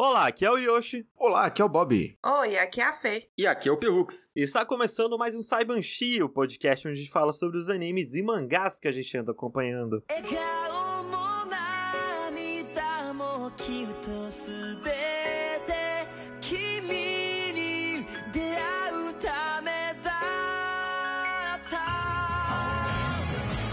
Olá, aqui é o Yoshi. Olá, aqui é o Bob. Oi, aqui é a Fê. E aqui é o Pelux. E está começando mais um Saibanshi, o podcast onde a gente fala sobre os animes e mangás que a gente anda acompanhando.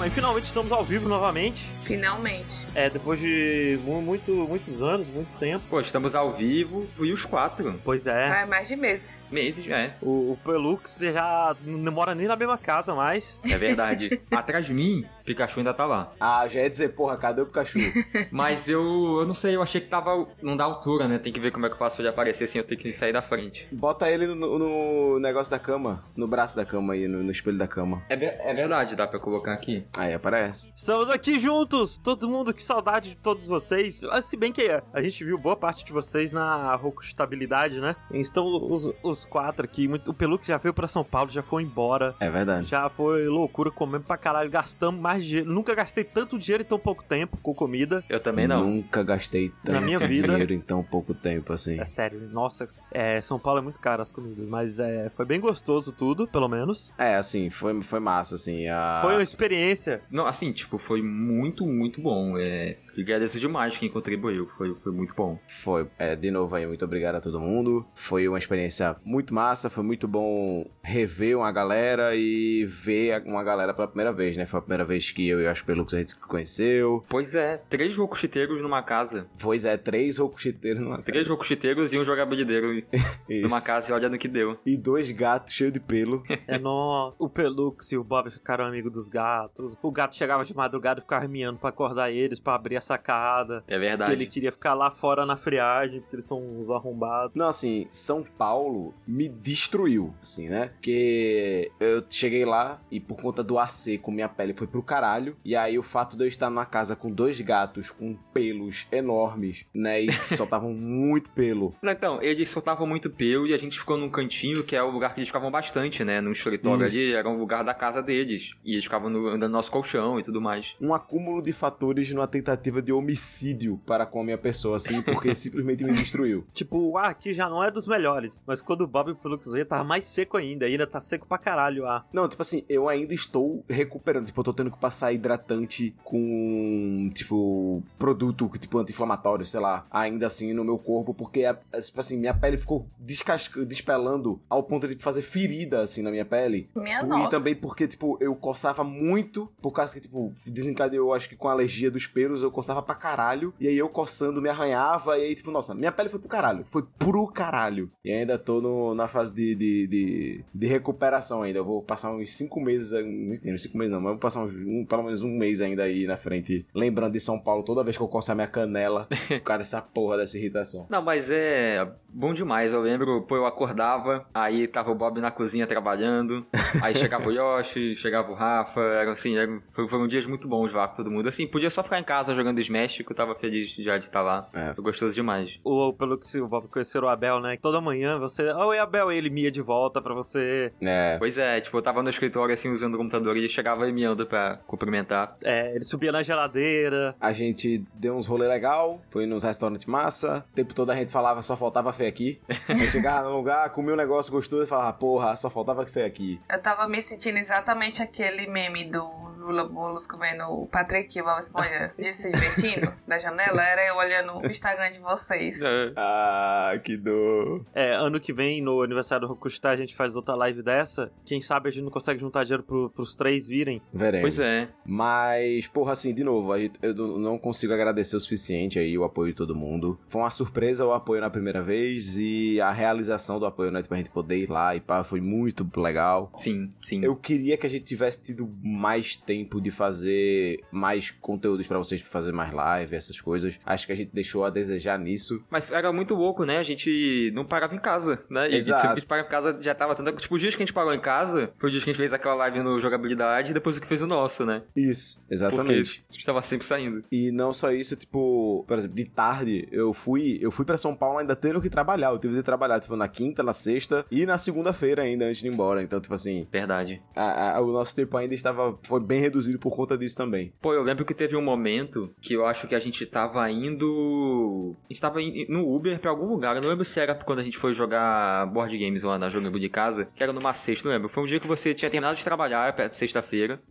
E finalmente estamos ao vivo novamente. Finalmente. É, depois de mu- muito, muitos anos, muito tempo. Pô, estamos ao vivo e os quatro. Pois é. Vai mais de meses. Meses, é. O, o Pelux já não mora nem na mesma casa mais. É verdade. Atrás de mim, Pikachu ainda tá lá. Ah, já ia dizer, porra, cadê o Pikachu? Mas eu, eu não sei, eu achei que tava. Não dá altura, né? Tem que ver como é que eu faço pra ele aparecer sem eu ter que sair da frente. Bota ele no, no negócio da cama, no braço da cama aí, no, no espelho da cama. É, é verdade, dá pra colocar aqui. Aí aparece. Estamos aqui juntos, todo mundo, que saudade de todos vocês. Ah, Se bem que a gente viu boa parte de vocês na Rocustabilidade, né? Estão os, os quatro aqui. Muito, o Pelux já veio pra São Paulo, já foi embora. É verdade. Já foi loucura, comendo pra caralho, gastamos mais dinheiro. Nunca gastei tanto dinheiro em tão pouco tempo com comida. Eu também não. Nunca gastei tanto Na minha vida- dinheiro em tão pouco tempo assim. É sério, nossa, é, São Paulo é muito caro as comidas, mas é, foi bem gostoso tudo, pelo menos. É, assim, foi, foi massa, assim. A... Foi uma experiência. Não, assim, tipo, foi muito, muito bom. É, agradeço demais quem contribuiu. Foi, foi muito bom. Foi, é, de novo aí, muito obrigado a todo mundo. Foi uma experiência muito massa, foi muito bom rever uma galera e ver uma galera pela primeira vez, né? Foi a primeira vez que eu e o Pelux a gente se conheceu. Pois é, três rocuchiteiros numa casa. Pois é, três rocuchiteiros numa Três rocuchiteiros e um jogabilideiro numa casa e olha no que deu. E dois gatos cheios de pelo. É, nossa, o Pelux e o Bob ficaram amigos dos gatos. O gato chegava de madrugada e ficava miando pra acordar eles, pra abrir a sacada. É Que verdade. ele queria ficar lá fora na friagem, porque eles são uns arrombados. Não, assim, São Paulo me destruiu, assim, né? Porque eu cheguei lá e por conta do AC com minha pele foi pro caralho. E aí o fato de eu estar numa casa com dois gatos com pelos enormes, né? E que soltavam muito pelo. Então, eles soltavam muito pelo e a gente ficou num cantinho que é o lugar que eles ficavam bastante, né? Num escritório Isso. ali, era um lugar da casa deles. E eles ficavam no, andando no nosso colchão e tudo mais. Um acúmulo de fatores numa tentativa de homicídio para com a minha pessoa, assim, porque simplesmente me destruiu. Tipo, o ar aqui já não é dos melhores. Mas quando o Bob e o Pelux veio, tava mais seco ainda. Ainda tá seco pra caralho o ar. Não, tipo assim, eu ainda estou recuperando. Tipo, eu tô tendo que passar hidratante com, tipo, produto, tipo, anti-inflamatório, sei lá, ainda assim no meu corpo, porque, a- tipo assim, minha pele ficou descasca, despelando ao ponto de fazer ferida, assim, na minha pele. Minha E nossa. também porque, tipo, eu coçava muito, por causa que, tipo, desencadeou, acho que com a alergia dos pelos, eu coçava pra caralho, e aí eu coçando me arranhava, e aí, tipo, nossa, minha pele foi pro caralho, foi pro caralho. E ainda tô no- na fase de, de, de, de recuperação ainda, eu vou passar uns cinco meses, uns uns cinco meses não, mas eu vou passar uns, um, pelo menos um mês ainda aí na frente, lembrando de São Paulo, toda vez que eu coçar minha canela, por causa dessa porra dessa irritação. Não, mas é bom demais. Eu lembro, pô, eu acordava, aí tava o Bob na cozinha trabalhando, aí chegava o Yoshi, chegava o Rafa, era assim, era, foram dias muito bons lá com todo mundo. Assim, podia só ficar em casa jogando Que eu tava feliz já de estar lá. É. Foi gostoso demais. O Pelux e o Bob conheceram o Abel, né? Toda manhã você. Oi, Abel, e ele mia de volta pra você. É, Pois é, tipo, eu tava no escritório assim, usando o computador e ele chegava meando pra cumprimentar. É, ele subia na geladeira. A gente deu uns rolê legal, foi nos restaurantes massa. O tempo todo a gente falava, só faltava fé aqui. Gente chegava num lugar, comia um negócio gostoso e falava, porra, só faltava fé aqui. Eu tava me sentindo exatamente aquele meme do Lula Molusco vendo o Patrick e o Bob Esponja de se divertindo da janela. Era eu olhando o Instagram de vocês. É. Ah, que dor. É, ano que vem, no aniversário do Rokustar, a gente faz outra live dessa. Quem sabe a gente não consegue juntar dinheiro pro, pros três virem. Veremos. Pois é. Mas, porra, assim, de novo, a gente- eu não- consigo agradecer o suficiente aí o apoio de todo mundo. Foi uma surpresa o apoio na primeira vez e a realização do apoio, né? Tipo, a gente poder ir lá e pá, foi muito legal. Sim, sim. Eu queria que a gente tivesse tido mais tempo de fazer mais conteúdos pra vocês, pra fazer mais live, essas coisas. Acho que a gente deixou a desejar nisso. Mas era muito louco, né? A gente não parava em casa, né? E a gente Exato. sempre parava em casa, já tava tanto. Tipo, os dias que a gente parou em casa, foi o dia que a gente fez aquela live no jogabilidade e depois o que fez o nosso, né? Isso, Porque exatamente. estava sempre saindo. E não só isso, tipo, por exemplo, de tarde eu fui, eu fui para São Paulo ainda tendo que trabalhar. Eu tive que trabalhar, tipo, na quinta, na sexta e na segunda-feira ainda antes de ir embora. Então, tipo assim, Verdade. a- a- o nosso tempo ainda estava foi bem reduzido por conta disso também. Pô, eu lembro que teve um momento que eu acho que a gente tava indo. A gente tava in- no Uber pra algum lugar. Eu não lembro se era quando a gente foi jogar board games lá na Jogando de Casa, que era numa sexta, não lembro. Foi um dia que você tinha terminado de trabalhar, perto de sexta-feira.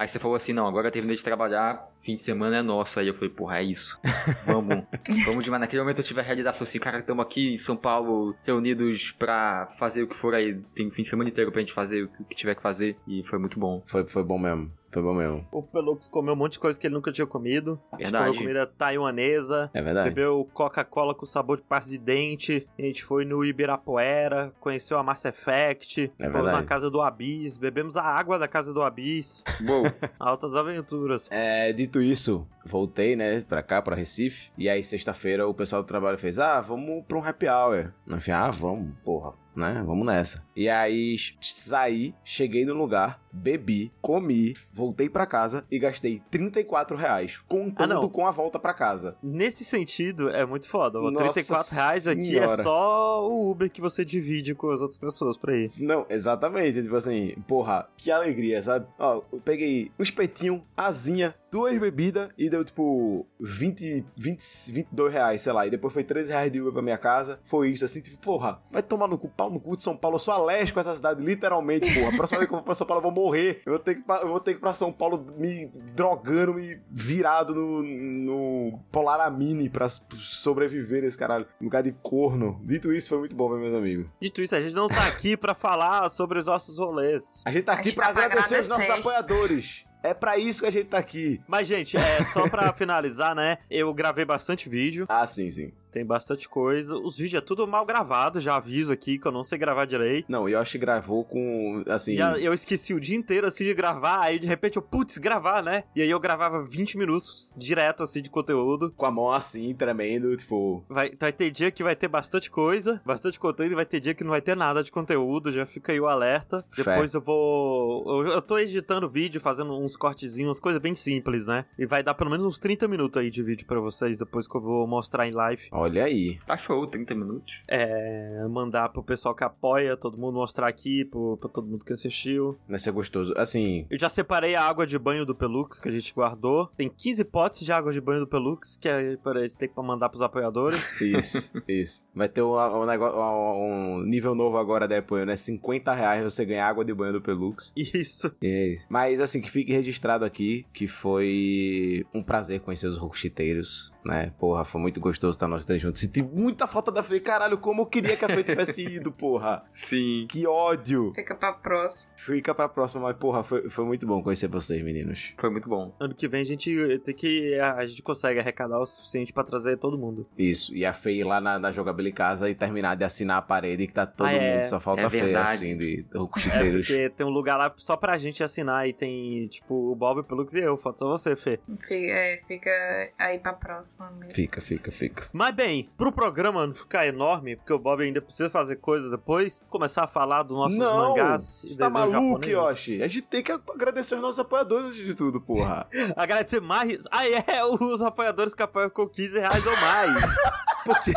Aí você falou assim, não, agora eu terminei de trabalhar, fim de semana é nosso. Aí eu falei, porra, é isso. Vamos. Vamos demais. Naquele momento eu tive a realização assim, cara, estamos aqui em São Paulo, reunidos pra fazer o que for aí. Tem fim de semana inteiro pra gente fazer o que tiver que fazer. E foi muito bom. Foi, foi bom mesmo. Foi bom mesmo. O Pelux comeu um monte de coisa que ele nunca tinha comido. A gente Verdade. comeu comida taiwanesa. É verdade. Bebeu Coca-Cola com sabor de pasta de dente. A gente foi no Ibirapuera, conheceu a Mass Effect. É fomos verdade. na casa do Abyss, bebemos a água da casa do Abyss. Bom, Altas aventuras. É, dito isso, voltei, né, pra cá, pra Recife. E aí, sexta-feira, o pessoal do trabalho fez: Ah, vamos pra um happy hour. Falei: Ah, vamos, porra, né? Vamos nessa. E aí, saí, cheguei no lugar, bebi, comi, voltei pra casa e gastei 34 reais, Ah, contando não. com a volta pra casa. Nesse sentido, é muito foda. Nossa 34 reais aqui é só o Uber que você divide com as outras pessoas pra ir. Não, exatamente. Tipo assim, porra, que alegria, sabe? Ó, eu peguei um espetinho, asinha, duas bebidas e deu tipo 20, 20, 22 reais, sei lá. E depois foi 13 reais de Uber pra minha casa. Foi isso, assim, tipo, porra, vai tomar no cu, pau no cu de São Paulo. Eu sou alérgico com essa cidade, literalmente, porra. A próxima vez que eu vou pra São Paulo, eu vou morrer. Eu vou ter que, ir pra- eu vou ter que ir pra São Paulo me drogando, me virado no, no Polaramine pra sobreviver nesse caralho. Um lugar de corno. Dito isso, foi muito bom, meus amigos. Dito isso, a gente não tá aqui pra falar sobre os nossos rolês. A gente tá aqui gente pra tá pra agradecer os nossos agradecer. apoiadores. É pra isso que a gente tá aqui. Mas, gente, é só pra finalizar, né? Eu gravei bastante vídeo, Ah, sim, sim. Tem bastante coisa. Os vídeos é tudo mal gravado, já aviso aqui que eu não sei gravar direito. Não, o Yoshi gravou com, assim... E eu esqueci o dia inteiro assim de gravar, aí de repente eu, putz, gravar, né? E aí eu gravava 20 minutos direto assim de conteúdo. Com a mão assim, tremendo, tipo... Vai, vai ter dia que vai ter bastante coisa, bastante conteúdo, e vai ter dia que não vai ter nada de conteúdo, já fica aí o alerta. Fé. Depois eu vou. Eu, eu tô editando vídeo, fazendo uns cortezinhos, umas coisas bem simples, né? E vai dar pelo menos uns 30 minutos aí de vídeo pra vocês, depois que eu vou mostrar em live. Olha aí. tá show, 30 minutos. É. Mandar pro pessoal que apoia, todo mundo mostrar aqui, pro, pra todo mundo que assistiu. Vai ser gostoso. Assim, Eu já separei a água de banho do Pelux que a gente guardou. Tem 15 potes de água de banho do Pelux, que é para ter que mandar pros apoiadores. isso, isso. Vai ter um, um, negócio, um nível novo agora de apoio, né? 50 reais você ganha água de banho do Pelux. Isso. É isso. Mas assim, que fique registrado aqui que foi um prazer conhecer os rockchiteiros, né? Porra, foi muito gostoso estar nós três juntos. Senti muita falta da Fê. Caralho, como eu queria que a Fê tivesse ido, porra. Sim. Que ódio. Fica pra próxima. Fica pra próxima, mas porra, foi, foi muito bom conhecer vocês, meninos. Foi muito bom. Ano que vem a gente tem que. A gente consegue arrecadar o suficiente pra trazer todo mundo. Isso, e a Fê ir lá na, na jogabilidade casa e terminar de assinar a parede que tá todo Ah, é. mundo, só falta É a Fê, verdade. assim, de É rockchiteiros. porque tem um lugar lá só pra gente assinar e tem, tipo, o Bob, o Pelux e eu. Falta só você, Fê. Fica, é, fica aí pra próxima mesmo. Fica, fica, fica. Mas bem, pro programa não ficar enorme, porque o Bob ainda precisa fazer coisas depois, começar a falar dos nossos não, mangás você tá maluco, japoneses. Yoshi? A gente tem que agradecer os nossos apoiadores antes de tudo, porra. Agradecer mais. Ah, é, os apoiadores que apoiam com 15 reais ou mais. Porque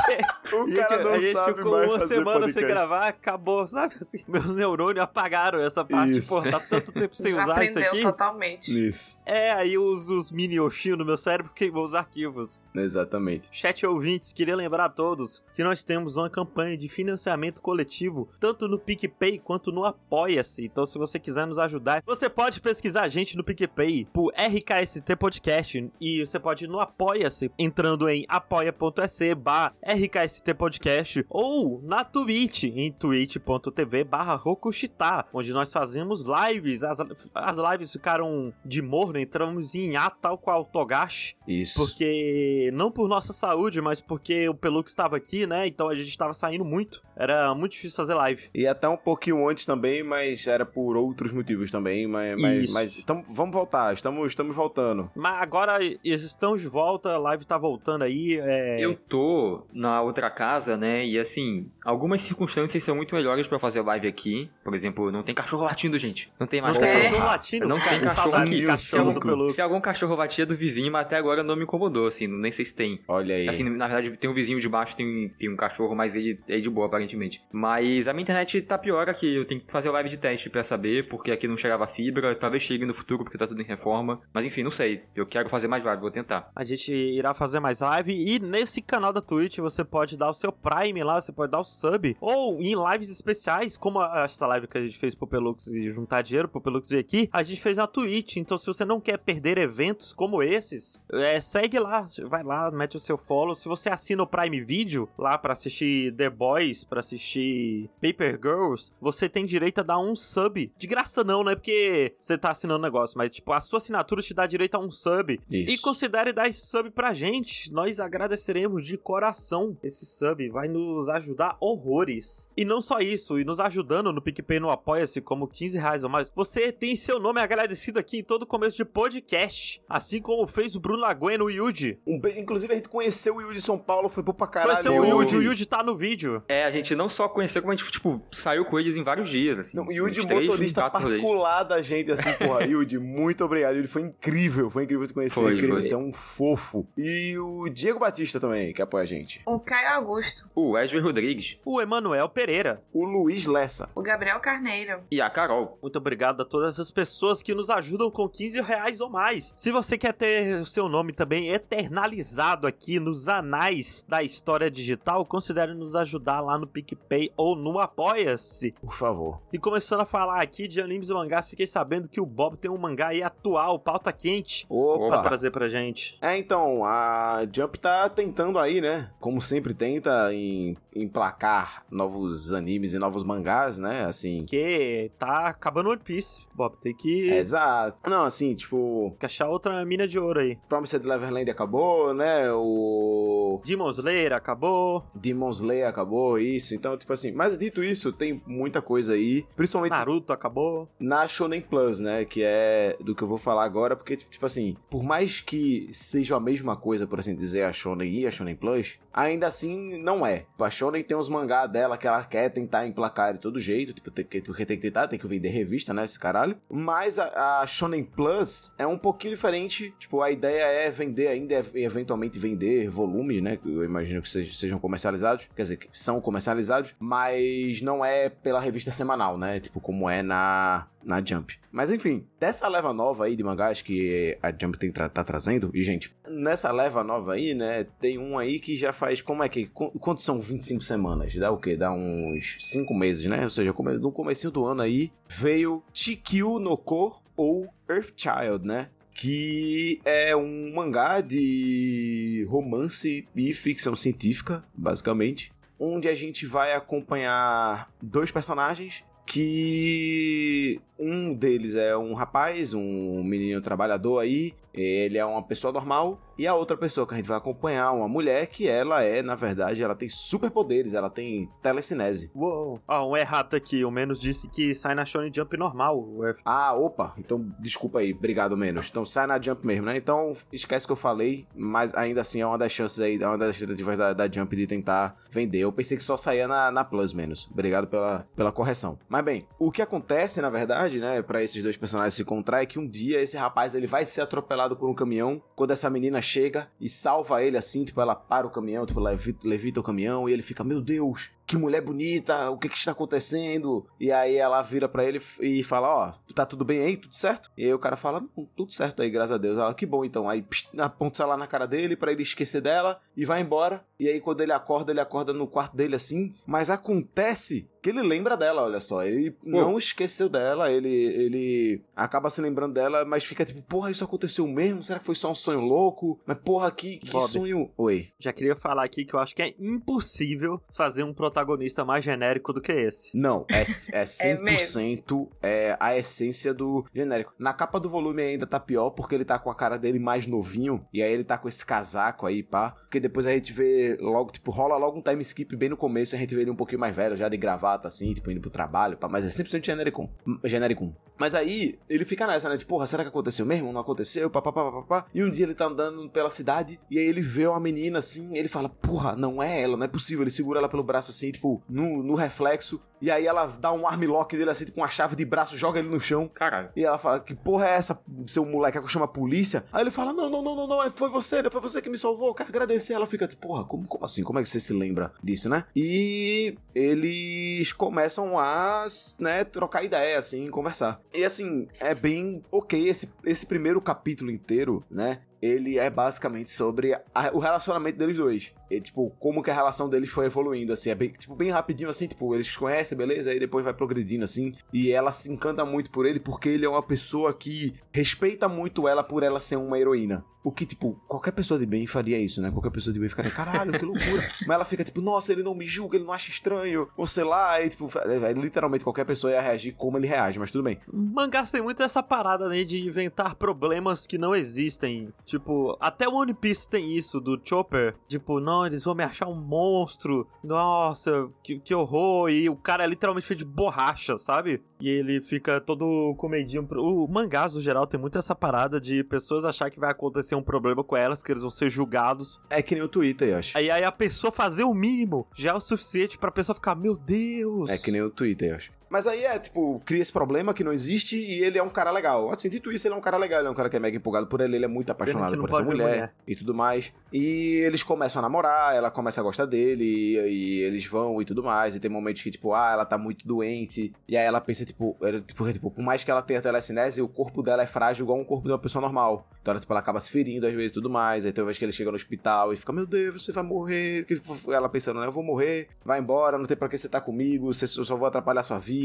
O a gente, cara não a gente sabe ficou mais uma fazer semana podcast. sem gravar, acabou, sabe? Assim, meus neurônios apagaram essa parte. Isso. Pô, tá tanto tempo sem usar isso aqui. totalmente. Isso, É, aí os, os mini Oshinho no meu cérebro queimou os arquivos. exatamente. Chat ouvintes, queria lembrar a todos que nós temos uma campanha de financiamento coletivo, tanto no PicPay quanto no Apoia-se. Então, se você quiser nos ajudar, você pode pesquisar a gente no PicPay por RKST Podcast e você pode ir no Apoia-se entrando em apoia.se barra RKST Podcast ou na Twitch, em twitch.tv barra Rokushita, onde nós fazemos lives. As, as lives ficaram de morno, entramos em hiato tal qual Togashi. Isso. Porque, não por nossa saúde, mas porque o Pelux estava aqui, né? Então a gente estava saindo muito. Era muito difícil fazer live. E até um pouquinho antes também, mas era por outros motivos também. Mas, mas, Isso. mas tamo- vamos voltar, estamos, estamos voltando. Mas agora estamos de volta, a live tá voltando aí. É... Eu tô tô na outra casa, né? E assim, algumas circunstâncias são muito melhores pra fazer live aqui. Por exemplo, não tem cachorro latindo, gente. Não tem mais Não tem É. cachorro latindo. Não tem Que cachorro aqui. cachorro Pelux. Se algum cachorro latia é do vizinho, mas até agora não me incomodou, assim, nem sei se tem. Olha aí. Assim, na verdade, tem um vizinho de baixo, tem, tem um cachorro, mas ele é de boa, aparentemente. Mas a minha internet tá pior aqui, eu tenho que fazer live de teste pra saber, porque aqui não chegava fibra, talvez chegue no futuro, porque tá tudo em reforma. Mas enfim, não sei. Eu quero fazer mais live, vou tentar. A gente irá fazer mais live e nesse canal da Twitch você pode dar o seu Prime lá, você pode dar o sub. Ou em lives especiais, como a- essa live que a gente fez pro Pelux e juntar dinheiro pro Pelux vir aqui, a gente fez na Twitch. Então se você não quer perder eventos como esses, é, segue lá, vai lá, mete o seu follow. Se você assina o Prime Video lá pra assistir The Boys, pra assistir Paper Girls, você tem direito a dar um sub. De graça não, né? Porque você tá assinando o negócio, mas tipo, a sua assinatura te dá direito a um sub. Isso. E considere dar esse sub pra gente. Nós agradeceremos de coração esse sub. Vai nos ajudar horrores. E não só isso, e nos ajudando no PicPay no Apoia-se, como 15 reais ou mais. Você tem seu nome agradecido aqui em todo começo de podcast. Assim como fez o Bruno Lagoa no Yuji. Um be- Inclusive, a gente conheceu o Yuri de São Paulo, foi bom pra caralho. Conheceu o Yuji, o Yuji tá no vídeo. É, a gente não só conheceu, como a gente, tipo, saiu com eles em vários dias, assim. Não, o três, motorista particular da gente, assim, porra. Yudi, muito obrigado. Yudi, foi incrível, foi incrível te conhecer. Foi, incrível, foi. você é um fofo. E o Diego Batista também, que apoia a gente. O Caio Augusto. O Wesley Rodrigues O Emanuel Pereira. O Luiz Lessa. O Gabriel Carneiro. e a Carol. Muito obrigado a todas as pessoas que nos ajudam com 15 reais ou mais. Se você quer ter o seu nome também eternalizado aqui nos anais da história digital, considere nos ajudar lá no PicPay ou no Apoia-se. Por favor. E começando a falar aqui de animes e mangás, fiquei sabendo que o Bob tem um mangá aí atual, pauta quente, pra Opa. trazer pra gente. É, então, a Jump tá tentando aí, né? Como sempre tenta em emplacar novos animes e novos mangás, né? Assim. Porque tá acabando One Piece, Bob. Tem que, Exato. Não, assim, tipo, que achar outra mina de ouro aí. Promised Neverland acabou, né? O Demon Slayer acabou. Demon Slayer acabou, isso. Então, tipo assim, mas dito isso, tem muita coisa aí, principalmente Naruto acabou. na Shonen Plus, né? Que é do que eu vou falar agora, porque, tipo assim, por mais que seja a mesma coisa, por assim dizer, a Shonen e a Shonen Plus, ainda assim não é. A Shonen tem os mangá dela que ela quer tentar emplacar de todo jeito, tipo, tem que- porque tem que tentar, tem que vender revista, né? Esse caralho. Mas a, a Shonen Plus é um pouquinho diferente. Tipo, a ideia é vender ainda, é eventualmente vender volumes, né? Eu imagino que sejam, sejam comercializados. Quer dizer, que são comercializados, mas não é pela revista semanal, né? Tipo, como é na, na Jump. Mas enfim, dessa leva nova aí de mangás que a Jump tem tra- tá trazendo, e gente, nessa leva nova aí, né, tem um aí que já faz, como é que, qu- quantos são 25 semanas? Dá o quê? Dá uns 5 meses, né? Ou seja, no comecinho do ano aí, veio Chikyu no Ko ou Earthchild, né? Que é um mangá de romance e ficção científica, basicamente. Onde a gente vai acompanhar dois personagens que um deles é um rapaz, um menino trabalhador aí, ele é uma pessoa normal, e a outra pessoa que a gente vai acompanhar, uma mulher que ela é, na verdade, ela tem superpoderes, ela tem telecinese. Uou. Ó, um errado aqui. O Menos disse que sai na Shonen Jump normal. Ah, opa, então desculpa aí, obrigado menos. Então sai na Jump mesmo, né? Então esquece que eu falei, mas ainda assim é uma das chances aí, é uma das tentativas da, da Jump de tentar vender. Eu pensei que só saía na, na Plus menos. Obrigado pela, pela correção. Mas bem, o que acontece na verdade, né, pra esses dois personagens se encontrar é que um dia esse rapaz ele vai ser atropelado por um caminhão quando essa menina chega e salva ele assim, tipo, ela para o caminhão, tipo, levita, levita o caminhão e ele fica, meu Deus, que mulher bonita, o que que está acontecendo? E aí ela vira pra ele e fala, ó, tá tudo bem aí, tudo certo? E aí o cara fala, "Não, tudo certo aí, graças a Deus. Ela, que bom então. Aí psh, aponta celular na cara dele pra ele esquecer dela e vai embora. E aí quando ele acorda, ele acorda no quarto dele assim, mas acontece que ele lembra dela, olha só. Ele não esqueceu dela, ele, ele acaba se lembrando dela, mas fica tipo, porra, isso aconteceu mesmo? Será que foi só um sonho louco? Mas porra, que, que Bob. sonho... Oi. Já queria falar aqui que eu acho que é impossível fazer um protagonista mais genérico do que esse. Não, é, é 100% é a essência do genérico. Na capa do volume ainda tá pior, porque ele tá com a cara dele mais novinho, e aí ele tá com esse casaco aí, pá. Porque depois a gente vê logo, tipo, rola logo um time skip bem no começo, a gente vê ele um pouquinho mais velho, já de gravata, assim, tipo, indo pro trabalho, pá. Mas é 100% genérico. Genérico. Mas aí, ele fica nessa, né? Tipo, porra, será que aconteceu mesmo? Não aconteceu? Pá, pá, pá, pá, pá. E um dia ele tá andando pela cidade, e aí ele vê uma menina, assim, ele fala, porra, não é ela, não é possível. Ele segura ela pelo braço, assim, tipo, no, no reflexo, e aí ela dá um armlock dele assim, tipo uma chave de braço, joga ele no chão. Caralho. E ela fala: Que porra é essa, seu moleque? que chama a polícia. Aí ele fala: Não, não, não, não, não, foi você, foi você que me salvou. Quero agradecer. Ela fica tipo: Porra, como, como assim? Como é que você se lembra disso, né? E eles começam a, né, trocar ideia, assim, conversar. E assim, é bem ok esse, esse primeiro capítulo inteiro, né? Ele é basicamente sobre a, o relacionamento deles dois. E, tipo, como que a relação deles foi evoluindo, assim. É bem, tipo, bem rapidinho, assim, tipo, eles se conhecem, beleza? Aí depois vai progredindo, assim. E ela se encanta muito por ele porque ele é uma pessoa que respeita muito ela por ela ser uma heroína. O que, tipo, qualquer pessoa de bem faria isso, né? Qualquer pessoa de bem ficaria, caralho, que loucura. Mas ela fica, tipo, nossa, ele não me julga, ele não acha estranho. Ou sei lá, aí, tipo, é, é, literalmente qualquer pessoa ia reagir como ele reage, mas tudo bem. Mangás tem muito essa parada, né, de inventar problemas que não existem. Tipo, até o One Piece tem isso, do Chopper. Tipo, não, eles vão me achar um monstro. Nossa, que, que horror. E o cara é literalmente feito de borracha, sabe? E ele fica todo comedinho. O mangás, no geral, tem muito essa parada de pessoas achar que vai acontecer um problema com elas, que eles vão ser julgados. É que nem o Twitter, eu acho. Aí, aí a pessoa fazer o mínimo já é o suficiente pra pessoa ficar, meu Deus. É que nem o Twitter, eu acho. Mas aí é, tipo, cria esse problema que não existe e ele é um cara legal. Assim, dito isso, ele é um cara legal, ele é um cara que é mega empolgado por ele, ele é muito apaixonado por essa mulher, mulher, e tudo mais. E eles começam a namorar, ela começa a gostar dele, e, e, eles vão e tudo mais. E tem momentos que, tipo, ah, ela tá muito doente. E aí ela pensa, tipo, porque, tipo, por mais que ela tenha telecinese, o corpo dela é frágil igual um corpo de uma pessoa normal. Então ela, tipo, ela acaba se ferindo às vezes e tudo mais. Aí tem uma vez que ele chega no hospital e fica, meu Deus, você vai morrer. Tipo, ela pensando, né, eu vou morrer, vai embora, não tem pra que você tá comigo, você, eu só vou atrapalhar sua vida.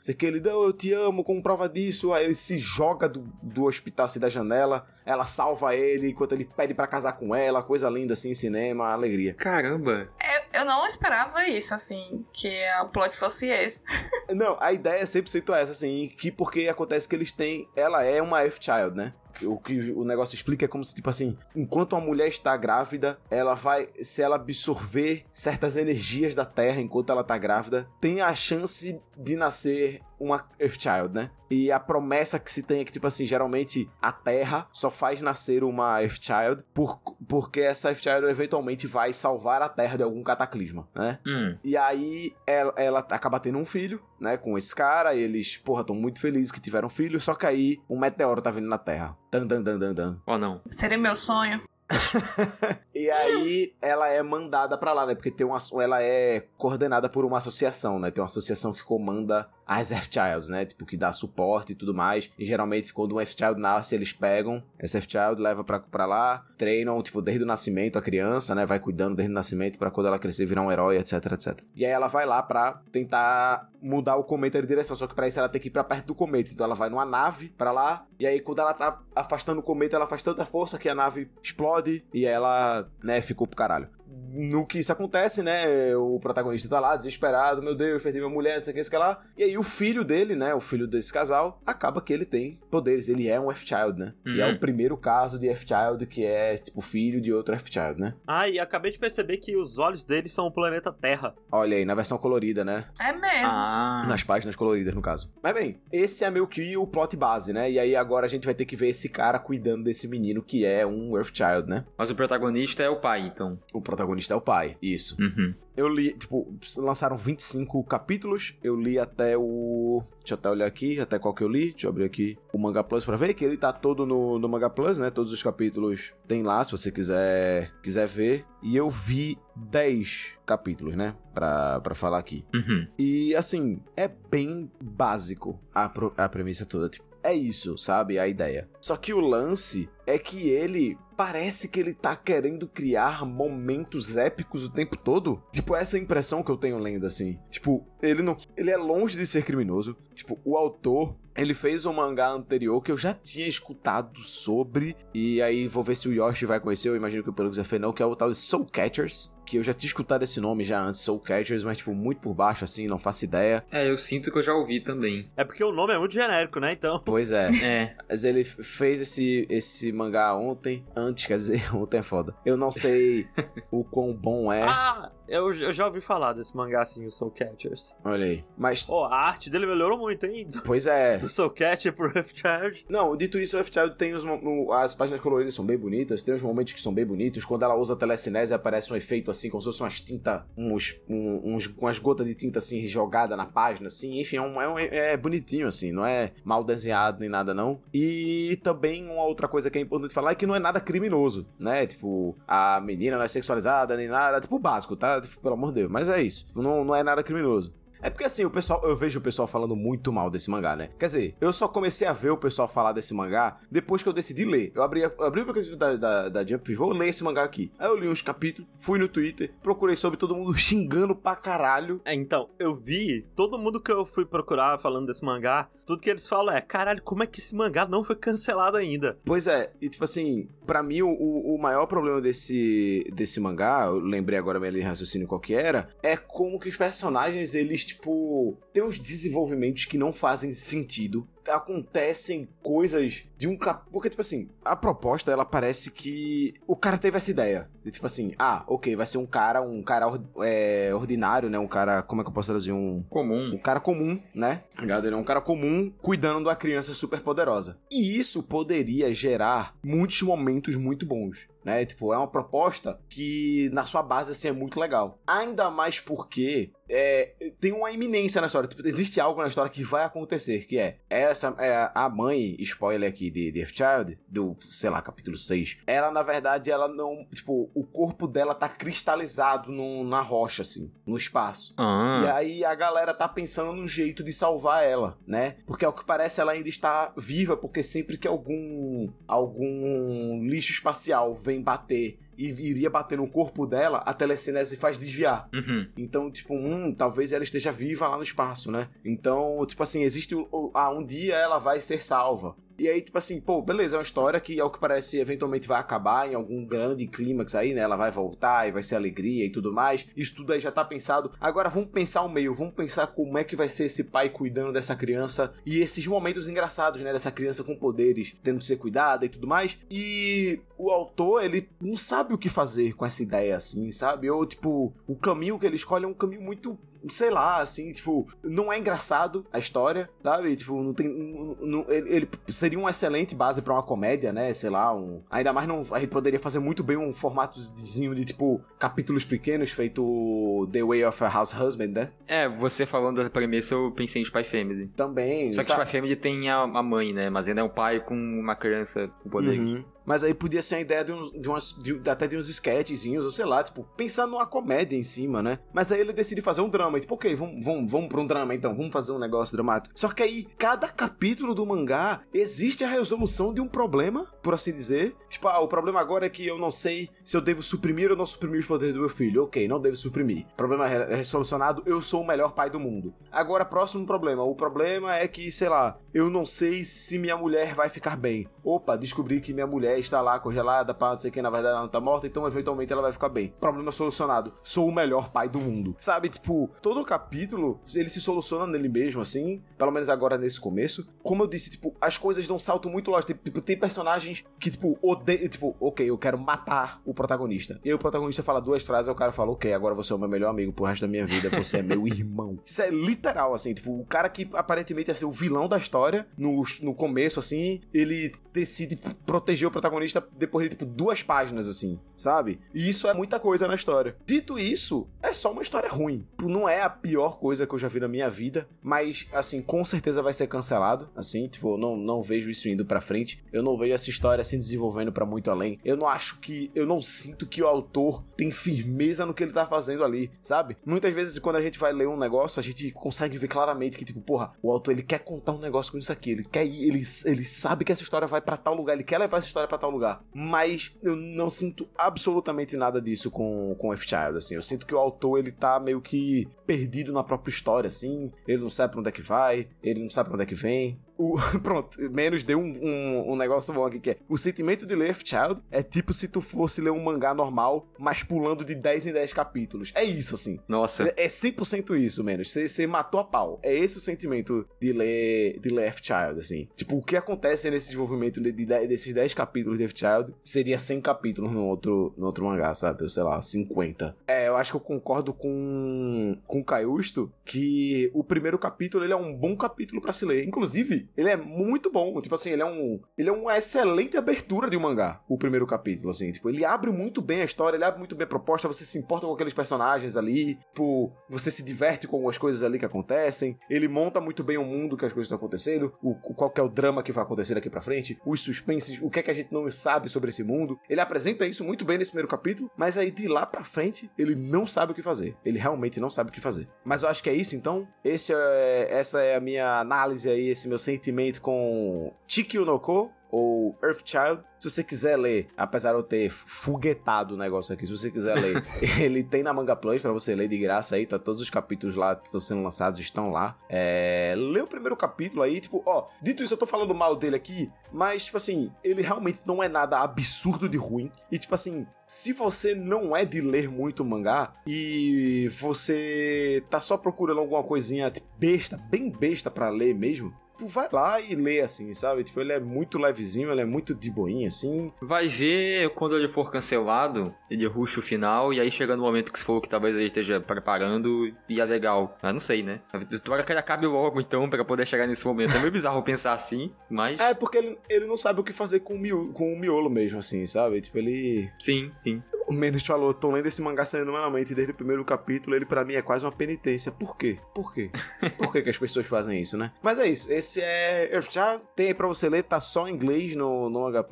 Você quer ele, não, eu te amo, como prova disso. Aí ele se joga do, do hospital, assim, da janela. Ela salva ele enquanto ele pede para casar com ela. Coisa linda, assim, cinema, alegria. Caramba! Eu, eu não esperava isso, assim, que o plot fosse esse. não, a ideia é 100% essa, assim, que porque acontece que eles têm. Ela é uma F-Child, né? O que o negócio explica é como se, tipo assim, enquanto uma mulher está grávida, ela vai, se ela absorver certas energias da Terra enquanto ela está grávida, tem a chance de nascer uma Earthchild, né? E a promessa que se tem é que, tipo assim, geralmente a Terra só faz nascer uma Earthchild por, porque essa Earthchild eventualmente vai salvar a Terra de algum cataclisma, né? Hum. E aí ela, ela acaba tendo um filho, né, com esse cara, eles, porra, estão muito felizes que tiveram filho, só que aí um meteoro tá vindo na Terra. Dan, dan, dan, dan, dan. Oh, não. Seria meu sonho. e aí ela é mandada para lá, né? Porque tem uma, ela é coordenada por uma associação, né? Tem uma associação que comanda as F-Childs, né? Tipo, que dá suporte e tudo mais. E geralmente, quando um F-Child nasce, eles pegam esse F-Child, leva pra, pra lá, treinam, tipo, desde o nascimento a criança, né? Vai cuidando desde o nascimento para quando ela crescer virar um herói, etc, etc. E aí ela vai lá pra tentar mudar o cometa de direção. Só que pra isso ela tem que ir pra perto do cometa. Então ela vai numa nave pra lá. E aí, quando ela tá afastando o cometa, ela faz tanta força que a nave explode. E ela, né, ficou pro caralho no que isso acontece, né? O protagonista tá lá, desesperado, meu Deus, perdi minha mulher, não sei o que, isso que lá. E aí o filho dele, né? O filho desse casal, acaba que ele tem poderes. Ele é um F-Child, né? Uhum. E é o uhum. primeiro caso de F-Child que é, tipo, filho de outro F-Child, né? Ah, e acabei de perceber que os olhos dele são o planeta Terra. Olha aí, na versão colorida, né? É mesmo. Ah. Nas páginas coloridas, no caso. Mas bem, esse é meio que o plot base, né? E aí agora a gente vai ter que ver esse cara cuidando desse menino que é um Earthchild, né? Mas o protagonista é o pai, então. O protagonista é o pai, isso. Uhum. Eu li, tipo, lançaram 25 capítulos. Eu li até o. Deixa eu até olhar aqui, até qual que eu li. Deixa eu abrir aqui o Manga Plus pra ver, que ele tá todo no, no Manga Plus, né? Todos os capítulos tem lá, se você quiser, quiser ver. E eu vi 10 capítulos, né? Pra, pra falar aqui. Uhum. E, assim, é bem básico a, a premissa toda. Tipo, é isso, sabe? A ideia. Só que o lance é que ele parece que ele tá querendo criar momentos épicos o tempo todo. Tipo, essa é impressão que eu tenho lendo assim. Tipo, ele não, ele é longe de ser criminoso. Tipo, o autor ele fez um mangá anterior que eu já tinha escutado sobre. E aí vou ver se o Yoshi vai conhecer. Eu imagino que o Pelux Zé não, que é o tal de Soul Catchers que eu já tinha escutado esse nome já antes, Soul Catchers, mas tipo, muito por baixo, assim, não faço ideia. É, eu sinto que eu já ouvi também. É porque o nome é muito genérico, né? Então. Pois é. É. Mas ele fez esse, esse mangá ontem, antes, quer dizer, ontem é foda. Eu não sei o quão bom é. Ah! Eu, eu já ouvi falar desse mangá assim, o Soul Catchers. Olha aí. Mas. Pô, a arte dele melhorou muito, hein? Pois é. Do Soul Catcher pro Rift Não, dito isso, o Rift tem os. As páginas coloridas são bem bonitas, tem uns momentos que são bem bonitos. Quando ela usa a telecinese, aparece um efeito assim, como se fosse umas tinta, uns, uns, umas gotas de tinta assim jogada na página, assim, enfim, é, um, é, um, é, bonitinho assim, não é mal desenhado nem nada não. E também uma outra coisa que é importante falar é que não é nada criminoso, né? Tipo, a menina não é sexualizada nem nada, tipo básico, tá? Tipo, pelo amor de Deus, mas é isso, não, não é nada criminoso. É porque assim, o pessoal, eu vejo o pessoal falando muito mal desse mangá, né? Quer dizer, eu só comecei a ver o pessoal falar desse mangá depois que eu decidi ler. Eu abri, eu abri o aplicativo da, da, da Jump e vou ler esse mangá aqui. Aí eu li uns capítulos, fui no Twitter, procurei sobre todo mundo xingando pra caralho. É, então, eu vi todo mundo que eu fui procurar falando desse mangá, tudo que eles falam é, caralho, como é que esse mangá não foi cancelado ainda? Pois é, e tipo assim, para mim o, o maior problema desse, desse mangá, eu lembrei agora minha linha de raciocínio qual que era, é como que os personagens, eles, tipo, tem uns desenvolvimentos que não fazem sentido acontecem coisas de um cap... Porque, tipo assim, a proposta, ela parece que o cara teve essa ideia. De, tipo assim, ah, ok, vai ser um cara, um cara é, ordinário, né? Um cara, como é que eu posso traduzir? Um... Comum. Um cara comum, né? Ele é um cara comum cuidando de uma criança super poderosa. E isso poderia gerar muitos momentos muito bons né? Tipo, é uma proposta que na sua base assim é muito legal. Ainda mais porque é, tem uma iminência na história. Tipo, existe algo na história que vai acontecer, que é essa é a mãe, spoiler aqui de Death Child, do, sei lá, capítulo 6. Ela, na verdade, ela não. Tipo, o corpo dela tá cristalizado no, na rocha, assim, no espaço. Ah. E aí a galera tá pensando num jeito de salvar ela, né? Porque ao que parece ela ainda está viva, porque sempre que algum algum lixo espacial vem bater e iria bater no corpo dela, a telecinese faz desviar. Uhum. Então, tipo, hum, talvez ela esteja viva lá no espaço, né? Então, tipo assim, existe. Ah, um dia ela vai ser salva. E aí, tipo assim, pô, beleza, é uma história que, ao que parece, eventualmente vai acabar em algum grande clímax aí, né? Ela vai voltar e vai ser alegria e tudo mais. Isso tudo aí já tá pensado. Agora vamos pensar o meio, vamos pensar como é que vai ser esse pai cuidando dessa criança e esses momentos engraçados, né? Dessa criança com poderes, tendo que ser cuidada e tudo mais. E o autor, ele não sabe o que fazer com essa ideia assim, sabe? Ou, tipo, o caminho que ele escolhe é um caminho muito sei lá, assim, tipo, não é engraçado a história, sabe? Tipo, não tem. Não, não, ele, ele, seria uma excelente base para uma comédia, né? Sei lá, um. Ainda mais não. A gente poderia fazer muito bem um formatozinho de, tipo, capítulos pequenos, feito The Way of a House Husband, né? É, você falando da premissa, eu pensei em Spy Family. Também. Só que sabe? Spy Family tem a, a, mãe, né? Mas ainda é um pai com uma criança com poder. Uhum. Mas aí podia ser a ideia de, uns, de umas. De, até de uns sketchzinhos, ou sei lá, tipo, pensando numa comédia em cima, né? Mas aí ele decide fazer um drama. E, tipo, ok, vamos, vamos, vamos pra um drama então, vamos fazer um negócio dramático. Só que aí, cada capítulo do mangá existe a resolução de um problema, por assim dizer. Tipo, ah, o problema agora é que eu não sei se eu devo suprimir ou não suprimir os poderes do meu filho. Ok, não devo suprimir. Problema é resolucionado, eu sou o melhor pai do mundo. Agora, próximo problema. O problema é que, sei lá, eu não sei se minha mulher vai ficar bem. Opa, descobri que minha mulher está lá congelada, pá, não sei o que, na verdade ela não tá morta, então eventualmente ela vai ficar bem. Problema solucionado. Sou o melhor pai do mundo. Sabe, tipo, todo o capítulo, ele se soluciona nele mesmo, assim, pelo menos agora nesse começo. Como eu disse, tipo, as coisas não saltam muito longe. Tipo, tem personagens que, tipo, odeiam, tipo, ok, eu quero matar o protagonista. E aí o protagonista fala duas frases, o cara fala, ok, agora você é o meu melhor amigo pro resto da minha vida, você é meu irmão. Isso é literal, assim, tipo, o cara que aparentemente ia ser o vilão da história, no, no começo, assim, ele decide proteger o protagonista depois de, tipo, duas páginas, assim, sabe? E isso é muita coisa na história. Dito isso, é só uma história ruim. Não é a pior coisa que eu já vi na minha vida, mas, assim, com certeza vai ser cancelado, assim, tipo, não, não vejo isso indo pra frente. Eu não vejo essa história se desenvolvendo para muito além. Eu não acho que, eu não sinto que o autor tem firmeza no que ele tá fazendo ali, sabe? Muitas vezes, quando a gente vai ler um negócio, a gente consegue ver claramente que, tipo, porra, o autor, ele quer contar um negócio com isso aqui, ele quer ir, ele, ele sabe que essa história vai para tal lugar, ele quer levar essa história pra tal lugar. Mas eu não sinto absolutamente nada disso com, com F-Child, assim. Eu sinto que o autor, ele tá meio que perdido na própria história, assim. Ele não sabe pra onde é que vai, ele não sabe pra onde é que vem. O, pronto, menos deu um, um, um, negócio bom aqui que é. O sentimento de ler Child é tipo se tu fosse ler um mangá normal, mas pulando de 10 em 10 capítulos. É isso, assim. Nossa. É, é 100% isso, menos. Você matou a pau. É esse o sentimento de ler, de ler Child, assim. Tipo, o que acontece nesse desenvolvimento de, de, desses 10 capítulos de Child seria 100 capítulos no outro, no outro mangá, sabe? Sei lá, 50. É, eu acho que eu concordo com, com o Caiusto que o primeiro capítulo ele é um bom capítulo para se ler. Inclusive, ele é muito bom. Tipo assim, ele é um. Ele é uma excelente abertura de um mangá, o primeiro capítulo, assim. Tipo, ele abre muito bem a história, ele abre muito bem a proposta, você se importa com aqueles personagens ali, tipo, você se diverte com as coisas ali que acontecem. Ele monta muito bem o mundo que as coisas estão acontecendo, o, qual que é o drama que vai acontecer daqui pra frente, os suspenses, o que é que a gente não sabe sobre esse mundo. Ele apresenta isso muito bem nesse primeiro capítulo, mas aí de lá pra frente, ele não sabe o que fazer. Ele realmente não sabe o que fazer. Mas eu acho que é isso, então. Esse é, essa é a minha análise aí, esse meu sentimento com Chikyu no Ko, ou Earthchild. Se você quiser ler, apesar de eu ter foguetado o negócio aqui, se você quiser ler, ele tem na Manga Plus para você ler de graça aí, tá todos os capítulos lá que estão sendo lançados estão lá. É, lê o primeiro capítulo aí, tipo, ó, dito isso, eu tô falando mal dele aqui, mas, tipo assim, ele realmente não é nada absurdo de ruim. E, tipo assim, se você não é de ler muito mangá e você tá só procurando alguma coisinha tipo, besta, bem besta para ler mesmo, tipo, vai lá e lê, assim, sabe? Tipo, ele é muito levezinho, ele é muito de boinha, assim. Vai ver quando ele for cancelado, ele ruxa o final, e aí chega no momento que você falou que talvez ele esteja preparando, e é legal. Mas não sei, né? Tomara que ele acabe logo, então, para poder chegar nesse momento. É meio bizarro pensar assim, mas... É, porque ele, ele não sabe o que fazer com o, miolo, com o miolo mesmo, assim, sabe? Tipo, ele... Sim, sim. O Menos falou, tô lendo esse mangá semanalmente desde o primeiro capítulo, ele para mim é quase uma penitência. Por quê? Por quê? Por que, que as pessoas fazem isso, né? Mas é isso, esse é Earthchild, tem aí pra você ler, tá só em inglês no, no H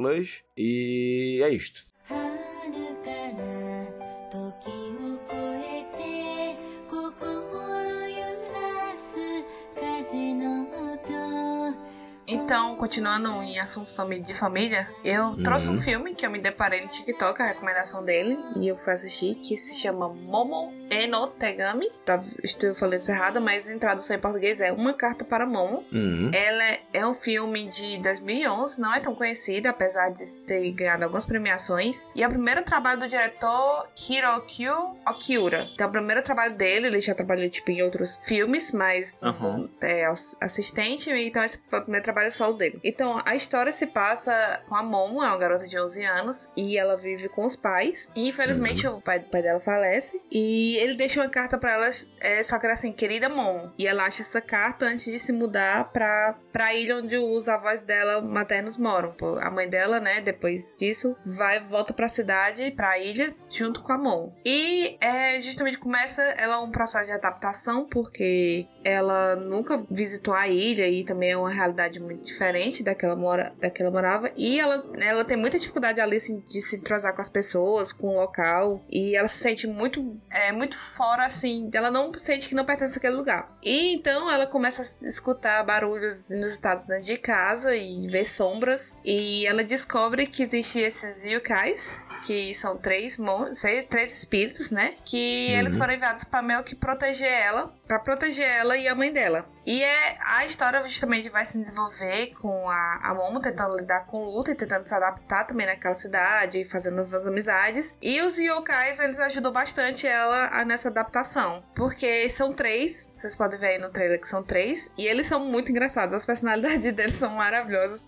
e é isto. Então, continuando em assuntos de família, eu uhum. trouxe um filme que eu me deparei no TikTok, a recomendação dele, e eu fui assistir, que se chama Momo Eno Tegami. Tá, estou falando isso errado, mas em tradução em português é Uma Carta para Momo. Uhum. Ela é, é um filme de 2011, não é tão conhecida, apesar de ter ganhado algumas premiações. E é o primeiro trabalho do diretor Hirokyu Okiura. Então, é o primeiro trabalho dele, ele já trabalhou tipo, em outros filmes, mas uhum. é assistente, então esse foi o primeiro trabalho solo dele. Então, a história se passa com a Momo, é uma garota de 11 anos, e ela vive com os pais. E infelizmente uhum. o pai, pai dela falece. E ele deixa uma carta para ela, é, só que era assim, querida Momo. E ela acha essa carta antes de se mudar pra, pra ilha onde os avós dela maternos moram. A mãe dela, né, depois disso, vai volta pra cidade, pra ilha, junto com a Momo. E é, justamente começa ela um processo de adaptação, porque ela nunca visitou a ilha e também é uma realidade muito diferente daquela mora, daquela morava. E ela, ela tem muita dificuldade ali assim, de se entrosar com as pessoas, com o local. E ela se sente muito, é, muito fora, assim. Ela não sente que não pertence àquele lugar. E então ela começa a escutar barulhos inusitados dentro de casa e ver sombras. E ela descobre que existem esses yukais que são três, seis, três espíritos, né? Que uhum. eles foram enviados para meio que proteger ela, para proteger ela e a mãe dela. E é, a história justamente vai se desenvolver com a, a Momo tentando lidar com luta e tentando se adaptar também naquela cidade, fazendo novas amizades. E os yokais, eles ajudam bastante ela a, nessa adaptação. Porque são três, vocês podem ver aí no trailer que são três, e eles são muito engraçados, as personalidades deles são maravilhosas.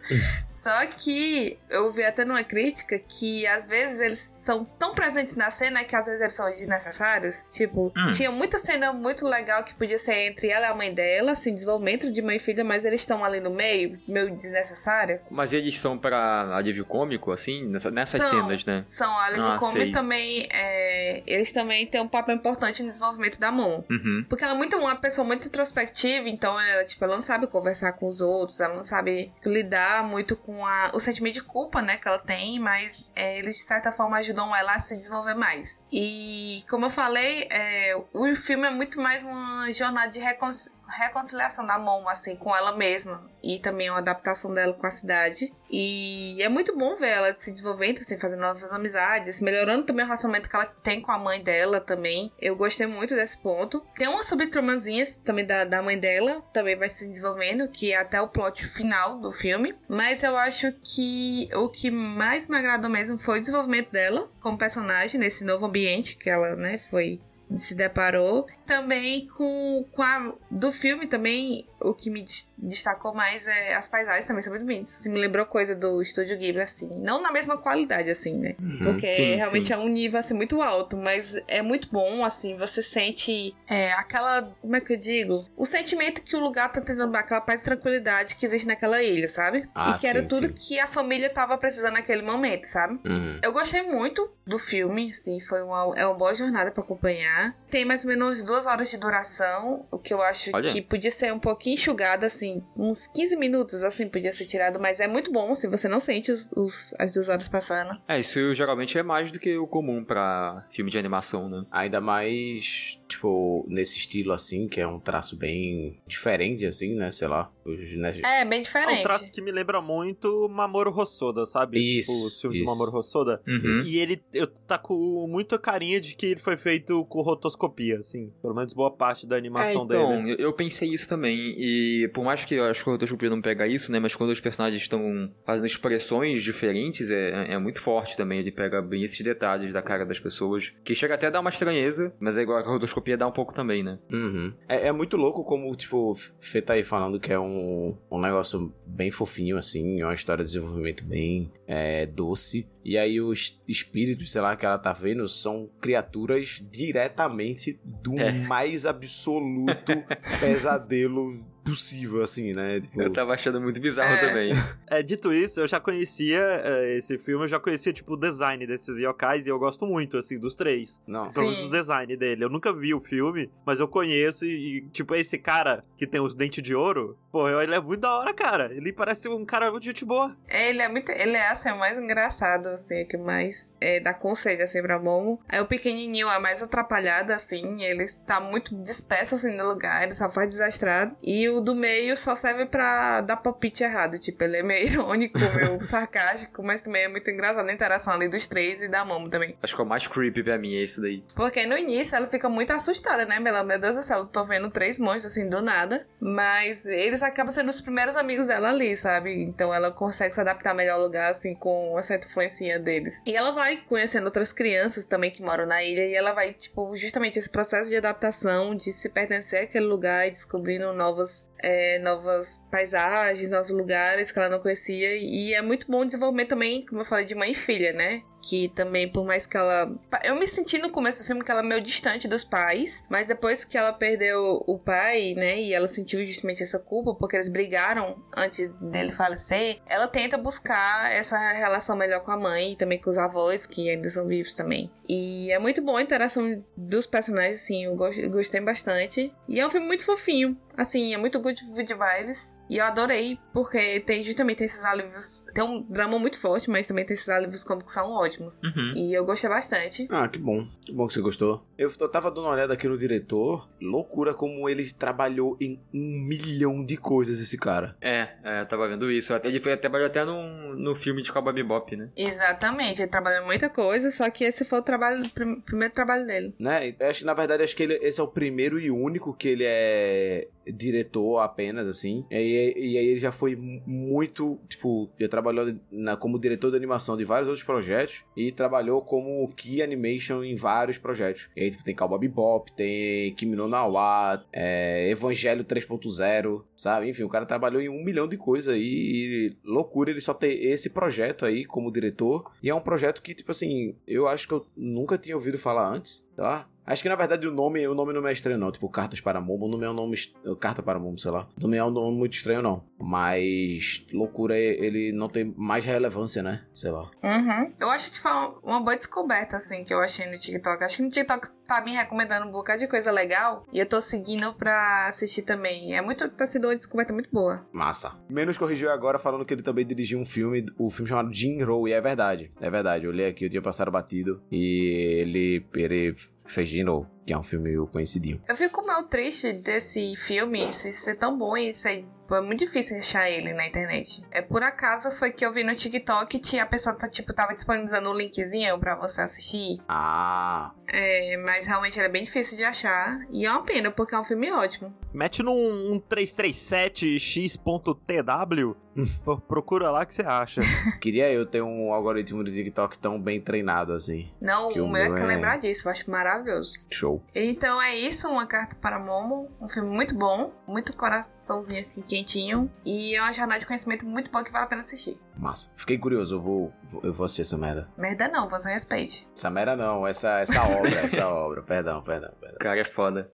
Só que eu vi até numa crítica que às vezes eles são tão presentes na cena que às vezes eles são desnecessários. Tipo, hum. tinha muita cena muito legal que podia ser entre ela e a mãe dela, assim, desenvolvimento de mãe e filha, mas eles estão ali no meio, meio desnecessário. Mas eles são para alívio cômico, assim, nessa, nessas são, cenas, né? São alívio ah, cômico também. É, eles também têm um papel importante no desenvolvimento da Mon. Uhum. Porque ela é muito uma pessoa muito introspectiva, então ela, tipo, ela não sabe conversar com os outros, ela não sabe lidar muito com a, o sentimento de culpa, né, que ela tem, mas é, eles de certa forma ajudam ela a se desenvolver mais. E como eu falei, é, o filme é muito mais uma jornada de reconciliação reconciliação da mão, assim, com ela mesma. e também uma adaptação dela com a cidade. E é muito bom ver ela se desenvolvendo, assim, fazendo novas amizades, melhorando também o relacionamento que ela tem com a mãe dela também. Eu gostei muito desse ponto. Tem umas subtramazinhas também da, da mãe dela, também vai se desenvolvendo, que é até o plot final do filme. Mas eu acho que o que mais me agradou mesmo foi o desenvolvimento dela como personagem nesse novo ambiente que ela, né, foi se deparou também com, com a do filme também o que me destacou mais é as paisagens também são muito bonitas. Assim, me lembrou coisa do Estúdio Ghibli, assim. Não na mesma qualidade, assim, né? Uhum, Porque sim, realmente sim. é um nível, assim, muito alto. Mas é muito bom, assim, você sente é, aquela... Como é que eu digo? O sentimento que o lugar tá tentando aquela paz e tranquilidade que existe naquela ilha, sabe? Ah, e que sim, era tudo que a família tava precisando naquele momento, sabe? Uhum. Eu gostei muito do filme, assim, foi uma, é uma boa jornada para acompanhar. Tem mais ou menos duas horas de duração, o que eu acho Olha. que podia ser um pouquinho enxugado, assim, uns 15 minutos, assim, podia ser tirado, mas é muito bom se você não sente os, os, as duas horas passando. É, isso geralmente é mais do que o comum para filme de animação, né? Ainda mais, tipo, nesse estilo, assim, que é um traço bem diferente, assim, né, sei lá. Né? É, bem diferente. É um traço que me lembra muito Mamoru Hosoda, sabe? Isso, tipo, os filmes de Mamoru Hosoda. Uhum. E ele, eu tá com muita carinha de que ele foi feito com rotoscopia, assim. Pelo menos boa parte da animação é, então, dele. Eu pensei isso também. E por mais que eu acho que o rotoscopia não pega isso, né? Mas quando os personagens estão fazendo expressões diferentes, é, é muito forte também. Ele pega bem esses detalhes da cara das pessoas. Que chega até a dar uma estranheza, mas é igual a rotoscopia dá um pouco também, né? Uhum. É, é, muito louco como, tipo, Fê tá aí falando que é um, um negócio bem fofinho, assim. É uma história de desenvolvimento bem é, doce. E aí os espíritos, sei lá, que ela tá vendo, são criaturas diretamente do é. mais absoluto pesadelo possível, assim, né? Tipo... Eu tava achando muito bizarro é, também. É, dito isso, eu já conhecia é, esse filme, eu já conhecia, tipo, o design desses yokais e eu gosto muito, assim, dos três. Não. Pelo menos o design dele. Eu nunca vi o filme, mas eu conheço e, e, tipo, esse cara que tem os dentes de ouro, pô, ele é muito da hora, cara. Ele parece um cara muito gente boa. É, ele é muito. Ele é, assim, é mais engraçado, assim, que mais é, dá conselho, assim, pra Momo. Aí o pequenininho é mais atrapalhado, assim, ele tá muito disperso, assim, no lugar, ele só faz desastrado. E o do meio só serve pra dar palpite errado. Tipo, ele é meio irônico, meio sarcástico, mas também é muito engraçado a interação ali dos três e da Momo também. Acho que é o mais creepy pra mim é esse daí. Porque no início ela fica muito assustada, né? Ela, meu Deus do céu, eu tô vendo três monstros assim do nada. Mas eles acabam sendo os primeiros amigos dela ali, sabe? Então ela consegue se adaptar melhor ao lugar, assim, com uma certa influência deles. E ela vai conhecendo outras crianças também que moram na ilha e ela vai, tipo, justamente esse processo de adaptação, de se pertencer àquele lugar e descobrindo novos é, novas paisagens, novos lugares que ela não conhecia. E é muito bom o desenvolvimento também, como eu falei, de mãe e filha, né? que também, por mais que ela. Eu me senti no começo do filme que ela é meio distante dos pais, mas depois que ela perdeu o pai, né, e ela sentiu justamente essa culpa, porque eles brigaram antes dele falecer, ela tenta buscar essa relação melhor com a mãe e também com os avós, que ainda são vivos também. E é muito boa a interação dos personagens, assim, eu gostei bastante. E é um filme muito fofinho, assim, é muito good vibes. E eu adorei, porque tem justamente esses alívios. Tem um drama muito forte, mas também tem esses alívios cômicos que são ótimos. Uhum. E eu gostei bastante. Ah, que bom. Que bom que você gostou. Eu, eu tava dando uma olhada aqui no diretor. Loucura como ele trabalhou em um milhão de coisas, esse cara. É, é eu tava vendo isso. Ele foi, trabalhou até no, no filme de Cowboy Bebop, né? Exatamente. Ele trabalhou muita coisa, só que esse foi o trabalho, prim, primeiro trabalho dele. Né? Eu acho, na verdade, acho que ele, esse é o primeiro e único que ele é diretor apenas, assim. E, e, aí ele já foi muito, tipo, já trabalhou na, como diretor de animação de vários outros projetos e trabalhou como key animation em vários projetos. E aí, tipo, tem Cowboy Bebop, tem Kimi no Nawa, é, Evangelho 3.0, sabe? Enfim, o cara trabalhou em um milhão de coisas aí e loucura ele só ter esse projeto aí como diretor. E é um projeto que, tipo assim, eu acho que eu nunca tinha ouvido falar antes, tá? Acho que na verdade o nome, o nome não é estranho, não. Tipo, Cartas para Momo, o nome é um nome. Carta para Momo, sei lá. O nome é um nome muito estranho, não. Mas loucura, ele não tem mais relevância, né? Sei lá. Uhum. Eu acho que foi uma boa descoberta, assim, que eu achei no TikTok. Acho que no TikTok tá me recomendando um bocado de coisa legal. E eu tô seguindo pra assistir também. É muito. Tá sendo uma descoberta muito boa. Massa. Menos corrigiu agora falando que ele também dirigiu um filme, o filme chamado Jim Row. E é verdade. É verdade. Eu olhei aqui, eu tinha passado batido. E ele, ele fez novo, que é um filme conhecidinho. Eu fico meio o triste desse filme, se ser tão bom e ser é muito difícil achar ele na internet. É por acaso foi que eu vi no TikTok que a pessoa tá, tipo, tava disponibilizando um linkzinho pra você assistir. Ah. É, mas realmente ele é bem difícil de achar. E é uma pena, porque é um filme ótimo. Mete num um 337x.tw, Procura lá que você acha. Queria eu ter um algoritmo de TikTok tão bem treinado assim. Não, o meu é que é lembrar disso, eu acho maravilhoso. Show. Então é isso, uma carta para Momo, um filme muito bom, muito coraçãozinho assim quentinho e é uma jornada de conhecimento muito boa que vale a pena assistir. Massa. Fiquei curioso, eu vou, eu vou assistir essa merda. Merda não, você respeite. Essa merda não, essa, essa obra, essa obra. Perdão, perdão, perdão. Cara, é foda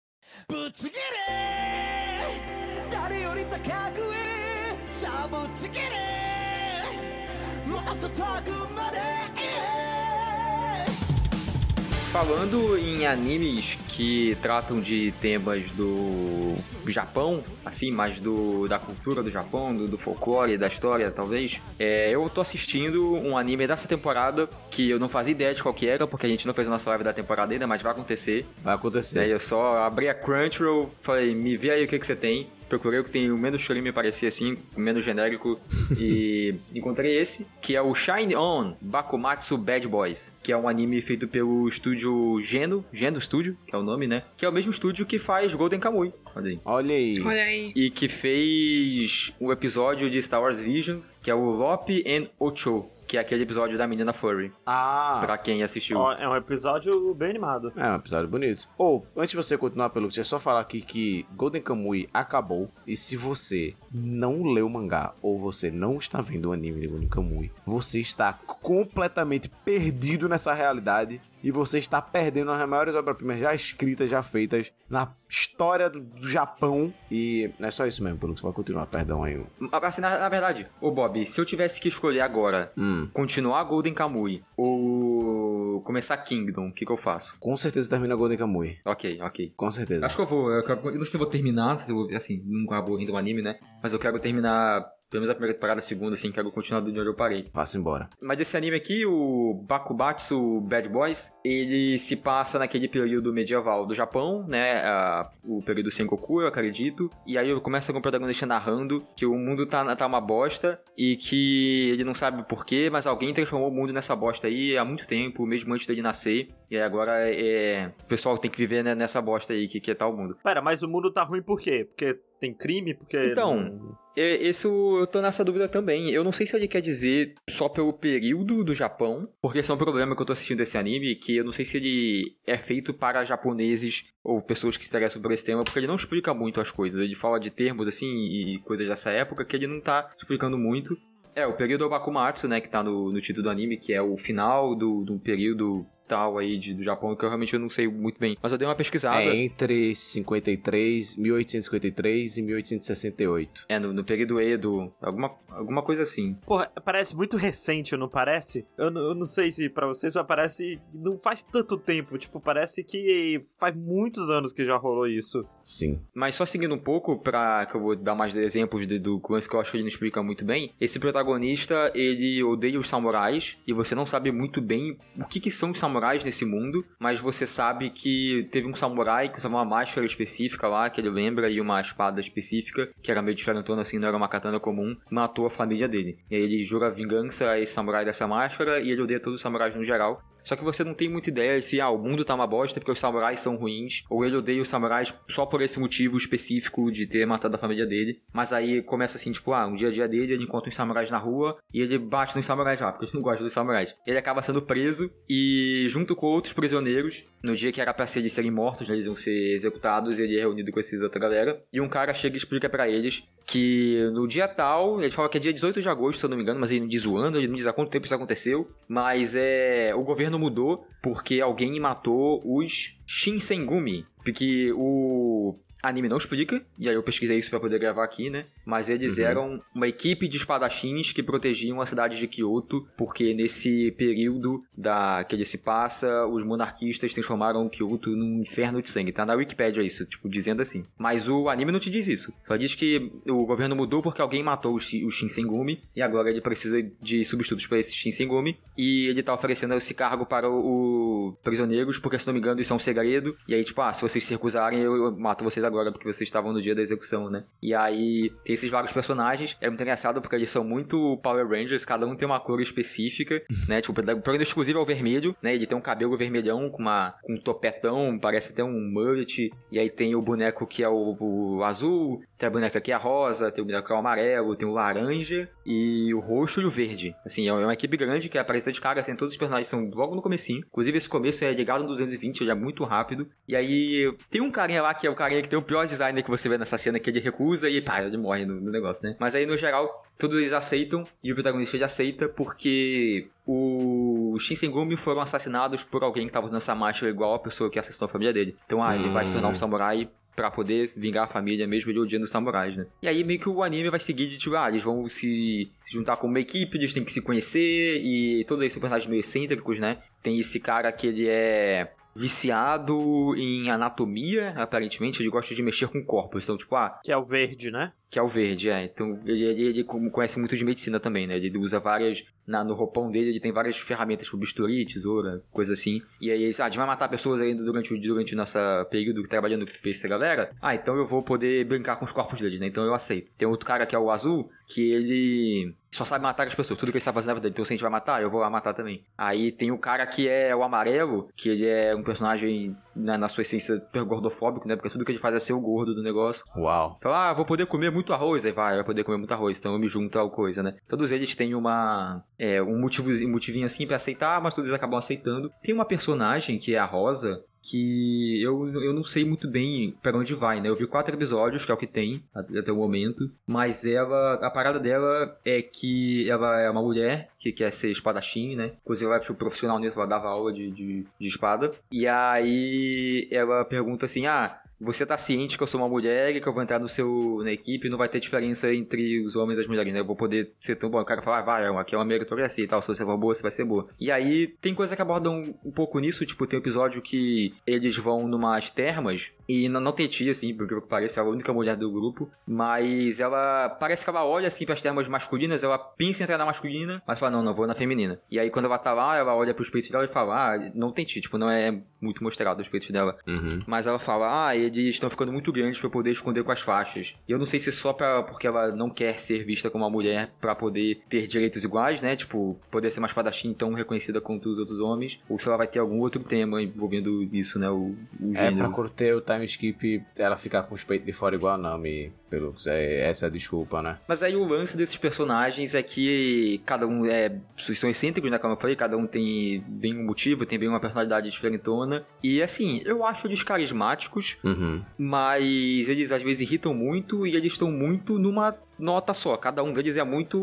falando em animes que tratam de temas do Japão, assim, mais do da cultura do Japão, do, do folclore, da história, talvez, é, eu tô assistindo um anime dessa temporada que eu não fazia ideia de qual que era, porque a gente não fez a nossa live da temporada ainda, mas vai acontecer. Vai acontecer. Aí eu só abri a Crunchyroll, falei, me vê aí o que, que você tem. Procurei o que tem o menos que me parecia assim, o menos genérico, e encontrei esse, que é o Shine On Bakumatsu Bad Boys, que é um anime feito pelo estúdio Geno, Geno Studio, que é o nome, né? Que é o mesmo estúdio que faz Golden Kamuy. Olha aí. Olha aí. Olha aí. E que fez o episódio de Star Wars Visions, que é o Lope and Ocho, que é aquele episódio da menina Furry, Ah. pra quem assistiu. Ó, é um episódio bem animado. É um episódio bonito. Ou, antes de você continuar pelo deixa eu só falar aqui que Golden Kamuy acabou. E se você não leu o mangá ou você não está vendo o anime de Golden Kamuy, você está completamente perdido nessa realidade. E você está perdendo as maiores obras-primas já escritas, já feitas na história do, do Japão. E é só isso mesmo, pelo que você pode continuar. Perdão aí. Assim, na, na verdade, ô Bob, se eu tivesse que escolher agora Hum, continuar Golden Kamuy ou começar Kingdom, o que, que eu faço? com certeza termina Golden Kamuy. Ok, ok. Com certeza. Acho que eu vou. Eu, quero- eu não sei se eu vou terminar, não se eu vou, assim, nunca acabou ainda o anime, né? Mas eu quero terminar. Pelo menos a primeira temporada, a segunda, assim, quero continuar de onde eu parei. Vá-se embora. Mas esse anime aqui, o Bakubatsu Bad Boys, ele se passa naquele período medieval do Japão, né? a- o período Sengoku, eu acredito. E aí começa com o protagonista narrando que o mundo tá, tá uma bosta e que ele não sabe porquê, mas alguém transformou o mundo nessa bosta aí há muito tempo, mesmo antes dele nascer. E aí agora é, o pessoal tem que viver né, nessa bosta aí que, que é tal mundo. Pera, mas o mundo tá ruim por quê? Porque tem crime? Porque. Então, não- É, Isso eu tô nessa dúvida também. Eu não sei se ele quer dizer só pelo período do Japão, porque esse é um problema que eu tô assistindo esse anime, que eu não sei se ele é feito para japoneses ou pessoas que se interessam por esse tema, porque ele não explica muito as coisas. Ele fala de termos assim e coisas dessa época que ele não tá explicando muito. É, o período Bakumatsu, né, que tá no, no título do anime, que é o final do, do período tal aí de, do Japão, que eu realmente eu não sei muito bem. Mas eu dei uma pesquisada. É entre 53, 1853 e 1868. É, no, no período Edo, alguma, alguma coisa assim. Porra, parece muito recente, não parece? Eu, não- eu não sei se pra vocês, mas parece. Não faz tanto tempo. Tipo, parece que faz muitos anos que já rolou isso. Sim. Mas só seguindo um pouco, pra que eu vou dar mais exemplos de, do lance que eu acho que ele não explica muito bem. Esse protagonista, ele odeia os samurais, e você não sabe muito bem o que, que são os samurais nesse mundo, mas você sabe que teve um samurai que usava uma máscara específica lá, que ele lembra, e uma espada específica, que era meio diferentona assim, não era uma katana comum, matou a família dele. E aí ele jura vingança a esse samurai dessa máscara, e ele odeia todos os samurais no geral. Só que você não tem muita ideia se ah, o mundo tá uma bosta porque os samurais são ruins, ou ele odeia os samurais só por esse motivo específico de ter matado a família dele. Mas aí começa assim, tipo, ah, um dia a dia dele, ele encontra uns samurais na rua e ele bate nos samurais lá, porque ele não gosta dos samurais. Ele acaba sendo preso e, junto com outros prisioneiros, no dia que era pra ser eles serem mortos, né, eles iam ser executados, ele é reunido com esses outra galera. E um cara chega e explica pra eles que no dia tal, ele fala que é dia 18 de agosto, se eu não me engano, mas ele não diz o ano, ele não diz há quanto tempo isso aconteceu, mas é o governo mudou porque alguém matou os Shinsengumi, porque o anime não explica, e aí eu pesquisei isso pra poder gravar aqui, né? Mas eles Uhum. eram uma equipe de espadachins que protegiam a cidade de Kyoto, porque nesse período da que ele se passa, os monarquistas transformaram Kyoto num inferno de sangue. Tá na Wikipedia isso, tipo, dizendo assim. Mas o anime não te diz isso. Só diz que o governo mudou porque alguém matou o, Shi- o Shinsengumi, e agora ele precisa de substitutos para esse Shinsengumi, e ele tá oferecendo esse cargo para o, o prisioneiros, porque se não me engano isso é um segredo, e aí tipo, ah, se vocês se recusarem, eu, eu mato vocês agora, porque vocês estavam no dia da execução, né? E aí tem esses vários personagens, é muito engraçado porque eles são muito Power Rangers, cada um tem uma cor específica, né? Tipo, o programa exclusivo é o vermelho, né? Ele tem um cabelo vermelhão com, uma, com um topetão, parece até um mullet, e aí tem o boneco que é o, o azul, tem a boneca que é a rosa, tem o boneco que é o amarelo, tem o laranja e o roxo e o verde. Assim, é uma equipe grande que aparece de cara, assim, todos os personagens são logo no comecinho. Inclusive, esse começo é ligado no 220, ele é muito rápido. E aí, tem um carinha lá que é o carinha que tem o pior design que você vê nessa cena, que ele recusa e pá, ele morre no, no negócio, né? Mas aí, no geral, todos eles aceitam e o protagonista ele aceita porque os Shinsengumi foram assassinados por alguém que tava usando essa máscara igual a pessoa que assassinou a família dele. Então, ah, ele vai se tornar um samurai pra poder vingar a família, mesmo ele odiando os samurais, né? E aí meio que o anime vai seguir de tipo, ah, eles vão se juntar como uma equipe, eles têm que se conhecer, e todos esses personagens meio excêntricos, né? Tem esse cara que ele é viciado em anatomia, aparentemente, ele gosta de mexer com corpos. Então, tipo, ah, Que é o verde, né? que é o verde, é. Então ele, ele, ele conhece muito de medicina também, né? Ele usa várias. Na, no roupão dele ele tem várias ferramentas, tipo bisturi, tesoura, coisa assim. E aí ele ah, a gente vai matar pessoas ainda durante, o- durante o nosso período trabalhando com essa galera. Ah, então eu vou poder brincar com os corpos deles, né? Então eu aceito. Tem outro cara que é o azul, que ele só sabe matar as pessoas. Tudo que ele sabe fazer na vida dele. Então se a gente vai matar, eu vou lá matar também. Aí tem o cara que é o amarelo, que ele é um personagem na, na sua essência super gordofóbico, né? Porque tudo que ele faz é ser o gordo do negócio. Uau. Fala, ah, vou poder comer muito arroz. Aí vai, vai poder comer muito arroz. Então eu me junto a coisa, né? Todos eles têm uma. É, um motivozinho, motivinho assim pra aceitar, mas todos eles acabam aceitando. Tem uma personagem que é a Rosa. Que eu, eu não sei muito bem pra onde vai, né? Eu vi quatro episódios, que é o que tem até o momento. Mas ela. A parada dela é que ela é uma mulher que quer ser espadachim, né? Inclusive ela é tipo, profissional nisso, ela dava aula de, de, de espada. E aí ela pergunta assim: ah, você tá ciente que eu sou uma mulher e que eu vou entrar no seu, na equipe não vai ter diferença entre os homens e as mulheres, né? Eu vou poder ser tão bom. O cara fala, ah, vai, aqui é uma meritocracia e tal, se você for boa, você vai ser boa. E aí, tem coisa que abordam um, pouco nisso, tipo, tem um episódio que eles vão numas termas e não, não tem tia, assim, porque parece é a única mulher do grupo, mas ela, parece que ela olha, assim, pras termas masculinas, ela pensa em entrar na masculina, mas fala, não, não, vou na feminina. E aí, quando ela tá lá, ela olha pros peitos dela e fala, ah, não tem tia, tipo, não é muito mostrado os peitos dela. Uhum. Mas ela fala, ah, estão ficando muito grandes pra poder esconder com as faixas. E eu não sei se é só pra, porque ela não quer ser vista como uma mulher pra poder ter direitos iguais, né? Tipo, poder ser uma espadachim tão reconhecida quanto os outros homens. Ou se ela vai ter algum outro tema envolvendo isso, né? O, o É, pra curter o time skip, ela ficar com os peitos de fora igual a Nami, pelo que é, essa é a desculpa, né? Mas aí o lance desses personagens é que cada um é. Vocês são excêntricos, né? Como eu falei, cada um tem bem um motivo, tem bem uma personalidade diferentona. E assim, eu acho eles carismáticos, Uhum. Mas eles às vezes irritam muito e eles estão muito numa nota só. Cada um deles é muito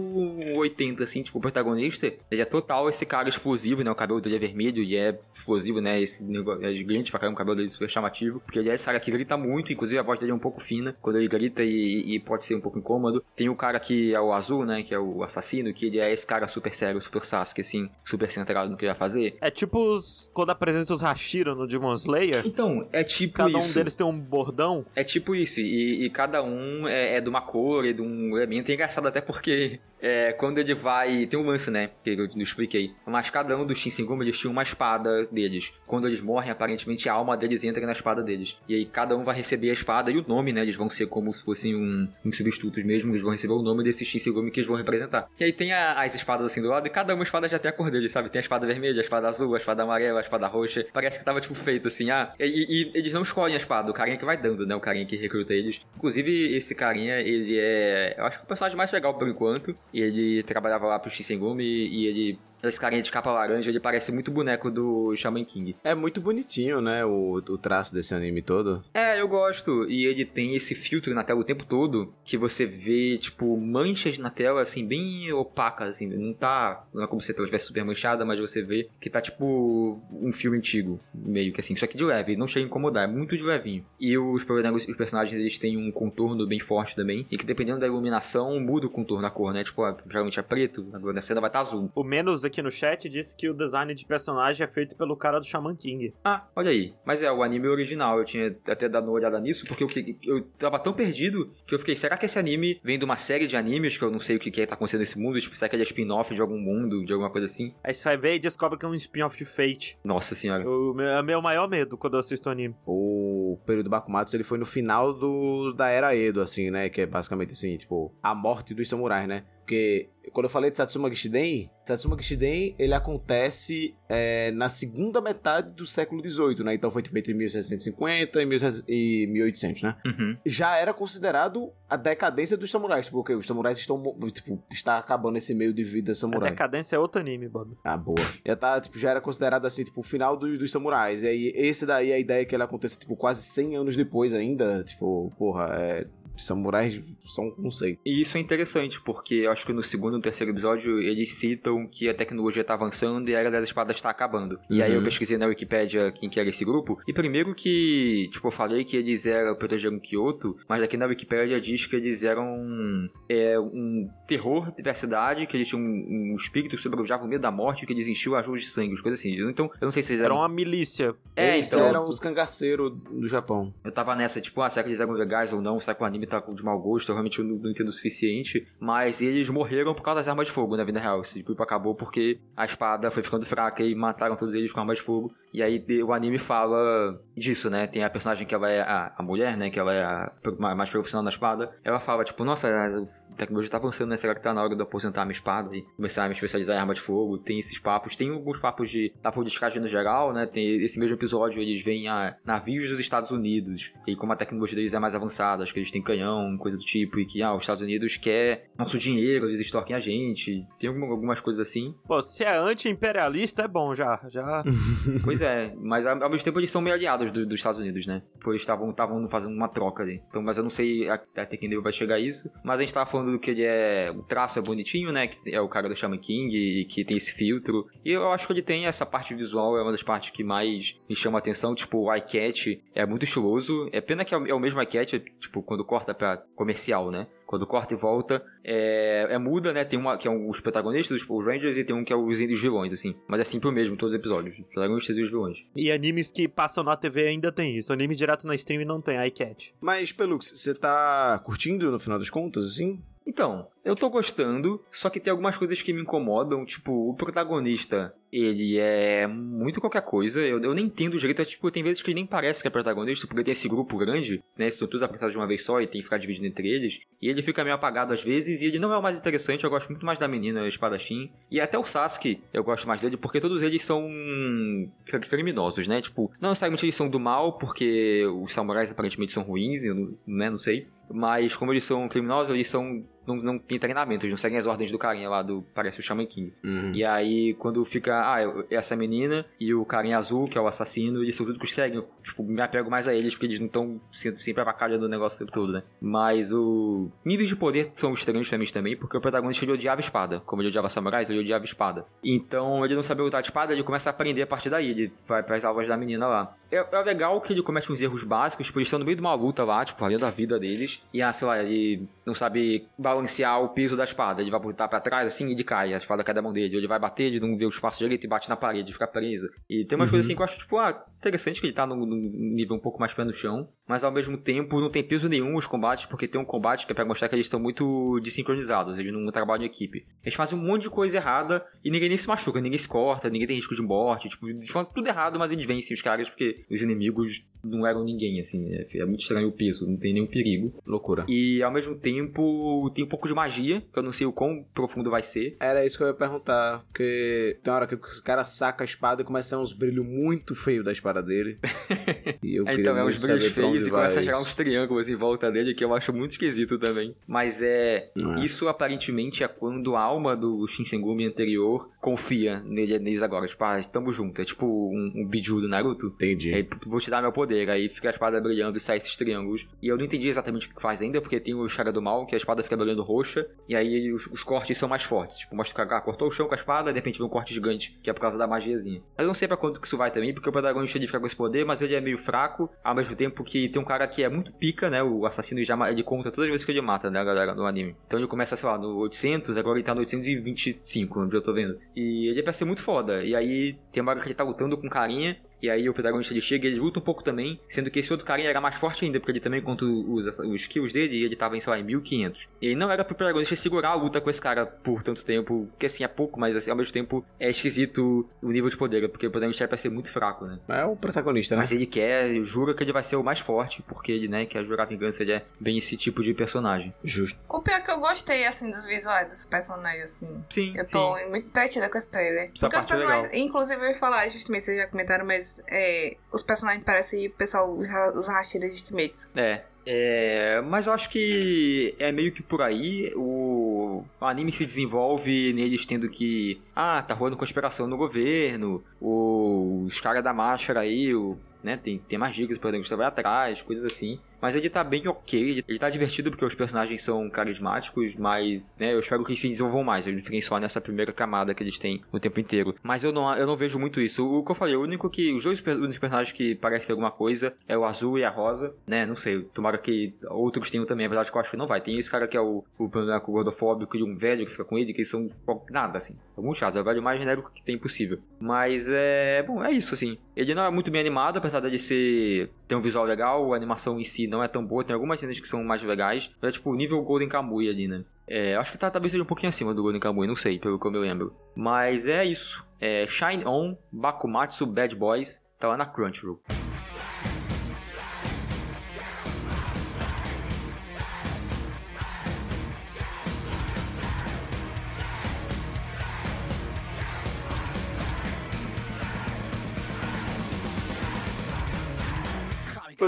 80, assim, tipo, o protagonista, ele é total esse cara explosivo, né? O cabelo dele é vermelho e é explosivo, né? Esse negócio é gigante pra caramba, o cabelo dele é super chamativo, porque ele é esse cara que grita muito, inclusive a voz dele é um pouco fina, quando ele grita e, e pode ser um pouco incômodo. Tem o cara que é o azul, né? Que é o assassino, que ele é esse cara super sério, super Sasuke, assim, super centrado no que ele vai fazer. É tipo os, quando apresenta os Hashira no Demon Slayer. Então, é tipo Cada um isso. deles tem um bordão. É tipo isso, e, e cada um é, é de uma cor e de um É engraçado até porque é, quando ele vai. Tem um lance, né? Que eu não expliquei. Mas cada um dos Shinsengumi eles tinham uma espada deles. Quando eles morrem, aparentemente a alma deles entra na espada deles. E aí cada um vai receber a espada e o nome, né? Eles vão ser como se fossem um, uns substitutos mesmo. Eles vão receber o nome desses Shinsengumi que eles vão representar. E aí tem a- as espadas assim do lado e cada uma espada já tem a cor deles, sabe? Tem a espada vermelha, a espada azul, a espada amarela, a espada roxa. Parece que tava tipo feito assim, ah. E, e- e eles não escolhem a espada, o carinha que vai dando, né? O carinha que recruta eles. Inclusive, esse carinha, ele é. Eu acho que o personagem mais legal por enquanto. E ele trabalhava lá pro Shinsengumi e ele Esse carinha de capa laranja, ele parece muito boneco do Shaman King. É muito bonitinho, né? O, o traço desse anime todo. É, eu gosto. E ele tem esse filtro na tela o tempo todo, que você vê, tipo, manchas na tela, assim, bem opacas, assim. Não tá. Não é como se a tela estivesse super manchada, mas você vê que tá, tipo, um filme antigo, meio que assim. Só que de leve, não chega a incomodar, é muito de levinho. E os, os personagens, eles têm um contorno bem forte também, e que dependendo da iluminação, muda o contorno da cor, né? Tipo, geralmente é preto, agora na cena vai estar tá azul. O Menos aqui no chat disse que o design de personagem é feito pelo cara do Shaman King. Ah, olha aí. Mas é, o anime original, eu tinha até dado uma olhada nisso, porque eu, eu tava tão perdido que eu fiquei, será que esse anime vem de uma série de animes que eu não sei o que, que é, tá acontecendo nesse mundo? Tipo, será que ele é spin-off de algum mundo, de alguma coisa assim? Aí você vai ver e descobre que é um spin-off de Fate. Nossa senhora. O meu, é meu maior medo quando eu assisto o anime. O período Bakumatsu, ele foi no final do, da era Edo, assim, né? Que é basicamente assim, tipo, a morte dos samurais, né? Porque quando eu falei de Satsuma Gishiden, Satsuma Gishiden, ele acontece é, na segunda metade do século XVIII, né? Então foi tipo entre 1750 e 1800, né? Uhum. Já era considerado a decadência dos samurais, porque os samurais estão, tipo, está acabando esse meio de vida samurai. A decadência é outro anime, Bob. Ah, boa. já tá, tipo, já era considerado assim, tipo, o final dos, dos samurais. E aí, esse daí, é a ideia que ele aconteça, tipo, quase 100 anos depois ainda, tipo, porra, é samurais são um conceito. E isso é interessante, porque eu acho que no segundo e terceiro episódio eles citam que a tecnologia tá avançando e a Era das Espadas está acabando. Uhum. E aí eu uhum. pesquisei na Wikipedia quem que era esse grupo. E primeiro que, tipo, eu falei que eles eram protegeram Kyoto, mas aqui na Wikipedia diz que eles eram é, um terror da cidade, que eles tinham um, um espírito que sobrevivia o medo da morte, que eles enchiam as ruas de sangue, coisas assim. Então, eu não sei se eles eram... Era uma milícia. É, eles então... eram os cangaceiros do Japão. Eu tava nessa, tipo, ah, será que eles eram legais ou não? Será que o anime tá de mau gosto? Eu realmente não, não entendo o suficiente. Mas eles morreram por causa das armas de fogo na vida real. Esse grupo acabou porque a espada foi ficando fraca e mataram todos eles com armas de fogo. E aí o anime fala disso, né? Tem a personagem que ela é a, a mulher, né? Que ela é a mais profissional na espada. Ela fala, tipo, nossa, a tecnologia tá avançando, né? Será que tá na hora de eu aposentar a minha espada e começar a me especializar em arma de fogo? Tem esses papos. Tem alguns papos de, da politicagem no geral, né? Tem esse mesmo episódio, eles vêm a navios dos Estados Unidos. E como a tecnologia deles é mais avançada, acho que eles têm canhão, coisa do tipo. E que, ah, os Estados Unidos quer nosso dinheiro, eles extorquem a gente. Tem algumas coisas assim. Pô, se é anti-imperialista, é bom já. já... pois é, mas ao mesmo tempo eles são meio aliados do, dos Estados Unidos, né? Pois estavam fazendo uma troca ali. Então, mas eu não sei até que nível vai chegar isso. Mas a gente tava falando do que ele é. O traço é bonitinho, né? Que é o cara do Shaman King e que tem esse filtro. E eu acho que ele tem essa parte visual, é uma das partes que mais me chama a atenção. Tipo, o iCat é muito estiloso. É pena que é o, é o mesmo iCat, tipo, quando corta pra comercial, né? Quando corta e volta, é, é muda, né? Tem uma que é um, os protagonistas, os Rangers, e tem um que é os, os vilões, assim. Mas é sempre o mesmo, todos os episódios. Os protagonistas e os vilões. E animes que passam na TV ainda tem isso. Anime direto na stream não tem iCat. Mas, Pelux, você tá curtindo no final das contas, assim? Então, eu tô gostando, só que tem algumas coisas que me incomodam, tipo, o protagonista, ele é muito qualquer coisa, eu, eu nem entendo direito, é, tipo, tem vezes que ele nem parece que é protagonista, porque tem esse grupo grande, né, são todos apresentados de uma vez só e tem que ficar dividido entre eles, e ele fica meio apagado às vezes, e ele não é o mais interessante, eu gosto muito mais da menina, espadachim, e até o Sasuke, eu gosto mais dele, porque todos eles são criminosos, né, tipo, não necessariamente eles são do mal, porque os samurais aparentemente são ruins, eu né, não sei, mas como eles são criminosos, eles são não, não tem treinamento, eles não seguem as ordens do carinha lá do. Parece o Shaman King. Uhum. E aí, quando fica. Ah, essa menina e o carinha azul, que é o assassino, eles são tudo que seguem. Tipo, me apego mais a eles, porque eles não estão sempre avacalhando o negócio o tempo todo, né? Mas o. Níveis de poder são estranhos pra mim também, porque o protagonista ele odiava espada. Como ele odiava samurais, ele odiava espada. Então, ele não sabia lutar de espada, ele começa a aprender a partir daí. Ele vai pras aulas da menina lá. É, é legal que ele comete uns erros básicos, tipo, eles estão no meio de uma luta lá, tipo, valendo a vida deles. E, ah, sei lá, ele não sabe balancear o peso da espada. Ele vai botar para trás assim e ele cai. A espada cai da mão dele. Ele vai bater, ele não vê o espaço direito e bate na parede, fica presa. E tem umas uhum. coisas assim que eu acho, tipo, ah, interessante que ele tá num, num, nível um pouco mais pé no chão. Mas ao mesmo tempo não tem peso nenhum os combates, porque tem um combate que é pra mostrar que eles estão muito desincronizados. Eles não trabalham em equipe. Eles fazem um monte de coisa errada e ninguém nem se machuca, ninguém se corta, ninguém tem risco de morte. Tipo, eles fazem tudo errado, mas eles vencem os caras porque os inimigos não eram ninguém, assim. É, é muito estranho o peso, não tem nenhum perigo. Loucura. E ao mesmo tempo tem um pouco de magia, que eu não sei o quão profundo vai ser. Era isso que eu ia perguntar, porque tem hora que o cara saca a espada e começa a uns brilhos muito feios da espada espada dele. E eu queria então, é uns brilhos feios e começa a gerar uns triângulos em volta dele, que eu acho muito esquisito também. Mas é. É? Isso aparentemente é quando a alma do Shinsengumi anterior confia nele, neles agora. Tipo, ah, tamo junto. É tipo um, um biju do Naruto. Entendi. Aí, vou te dar meu poder. Aí fica a espada brilhando e sai esses triângulos. E eu não entendi exatamente o que faz ainda, porque tem o Chara do Mal, que a espada fica brilhando roxa. E aí os, os cortes são mais fortes. Tipo, mostra que o cara cortou o chão com a espada, de repente vem um corte gigante, que é por causa da magiazinha. Mas eu não sei pra quanto que isso vai também, porque o protagonista ele fica com esse poder, mas ele é meio fraco, ao mesmo tempo que tem um cara que é muito pica, né? O assassino já ele conta todas as vezes que ele mata, né, a galera no anime. Então ele começa, sei lá, no 800, agora ele tá no 825, onde eu tô vendo. E ele é pra ser muito foda. E aí tem uma hora que ele tá lutando com carinha. E aí o protagonista ele chega e ele luta um pouco também, sendo que esse outro carinha era mais forte ainda, porque ele também conta os, os skills dele, e ele tava em, sei lá, em 1500. E aí não era pro protagonista segurar a luta com esse cara por tanto tempo, que assim é pouco, mas assim, ao mesmo tempo é esquisito o nível de poder, porque o protagonista é pra ser muito fraco, né? É o protagonista, né? Mas ele quer, jura que ele vai ser o mais forte, porque ele, né, quer jurar vingança, ele é bem esse tipo de personagem. Justo. O pior é que eu gostei, assim, dos visuais dos personagens, assim. Sim, Eu tô muito entretida com esse trailer. Essa Porque os é personagens, inclusive eu ia falar, justamente, vocês já comentaram, mas é, os personagens parecem o pessoal, os ra- os rasteiros de Kimetsu. É. É, mas eu acho que é meio que por aí. O, anime se desenvolve neles tendo que. Ah, tá rolando conspiração no governo. os caras da máscara aí, o, né? Tem, tem mais dicas pra você vai atrás, coisas assim. Mas ele tá bem ok, ele, tá divertido porque os personagens são carismáticos, mas, né, eu espero que eles se desenvolvam mais, eles não fiquem só nessa primeira camada que eles têm o tempo inteiro. Mas eu não, eu não vejo muito isso. O que eu falei, o único que. Os dois únicos personagens que parecem ter alguma coisa é o azul e a rosa, né? Não sei, tomara que outros tenham também, a verdade é que eu acho que não vai. Tem esse cara que é o, o boneco gordofóbico e um velho que fica com ele, que eles são nada, assim. É muito chato, é o velho mais genérico que tem possível. Mas é. Bom, é isso, assim. Ele não é muito bem animado, apesar dele ser. ter um visual legal, a animação em si não é tão boa, tem algumas cenas que são mais legais. Mas é tipo o nível Golden Kamuy ali, né? É, acho que tá, talvez seja um pouquinho acima do Golden Kamuy, não sei, pelo que eu me lembro. Mas é isso. É Shine On, Bakumatsu, Bad Boys, tá lá na Crunchyroll.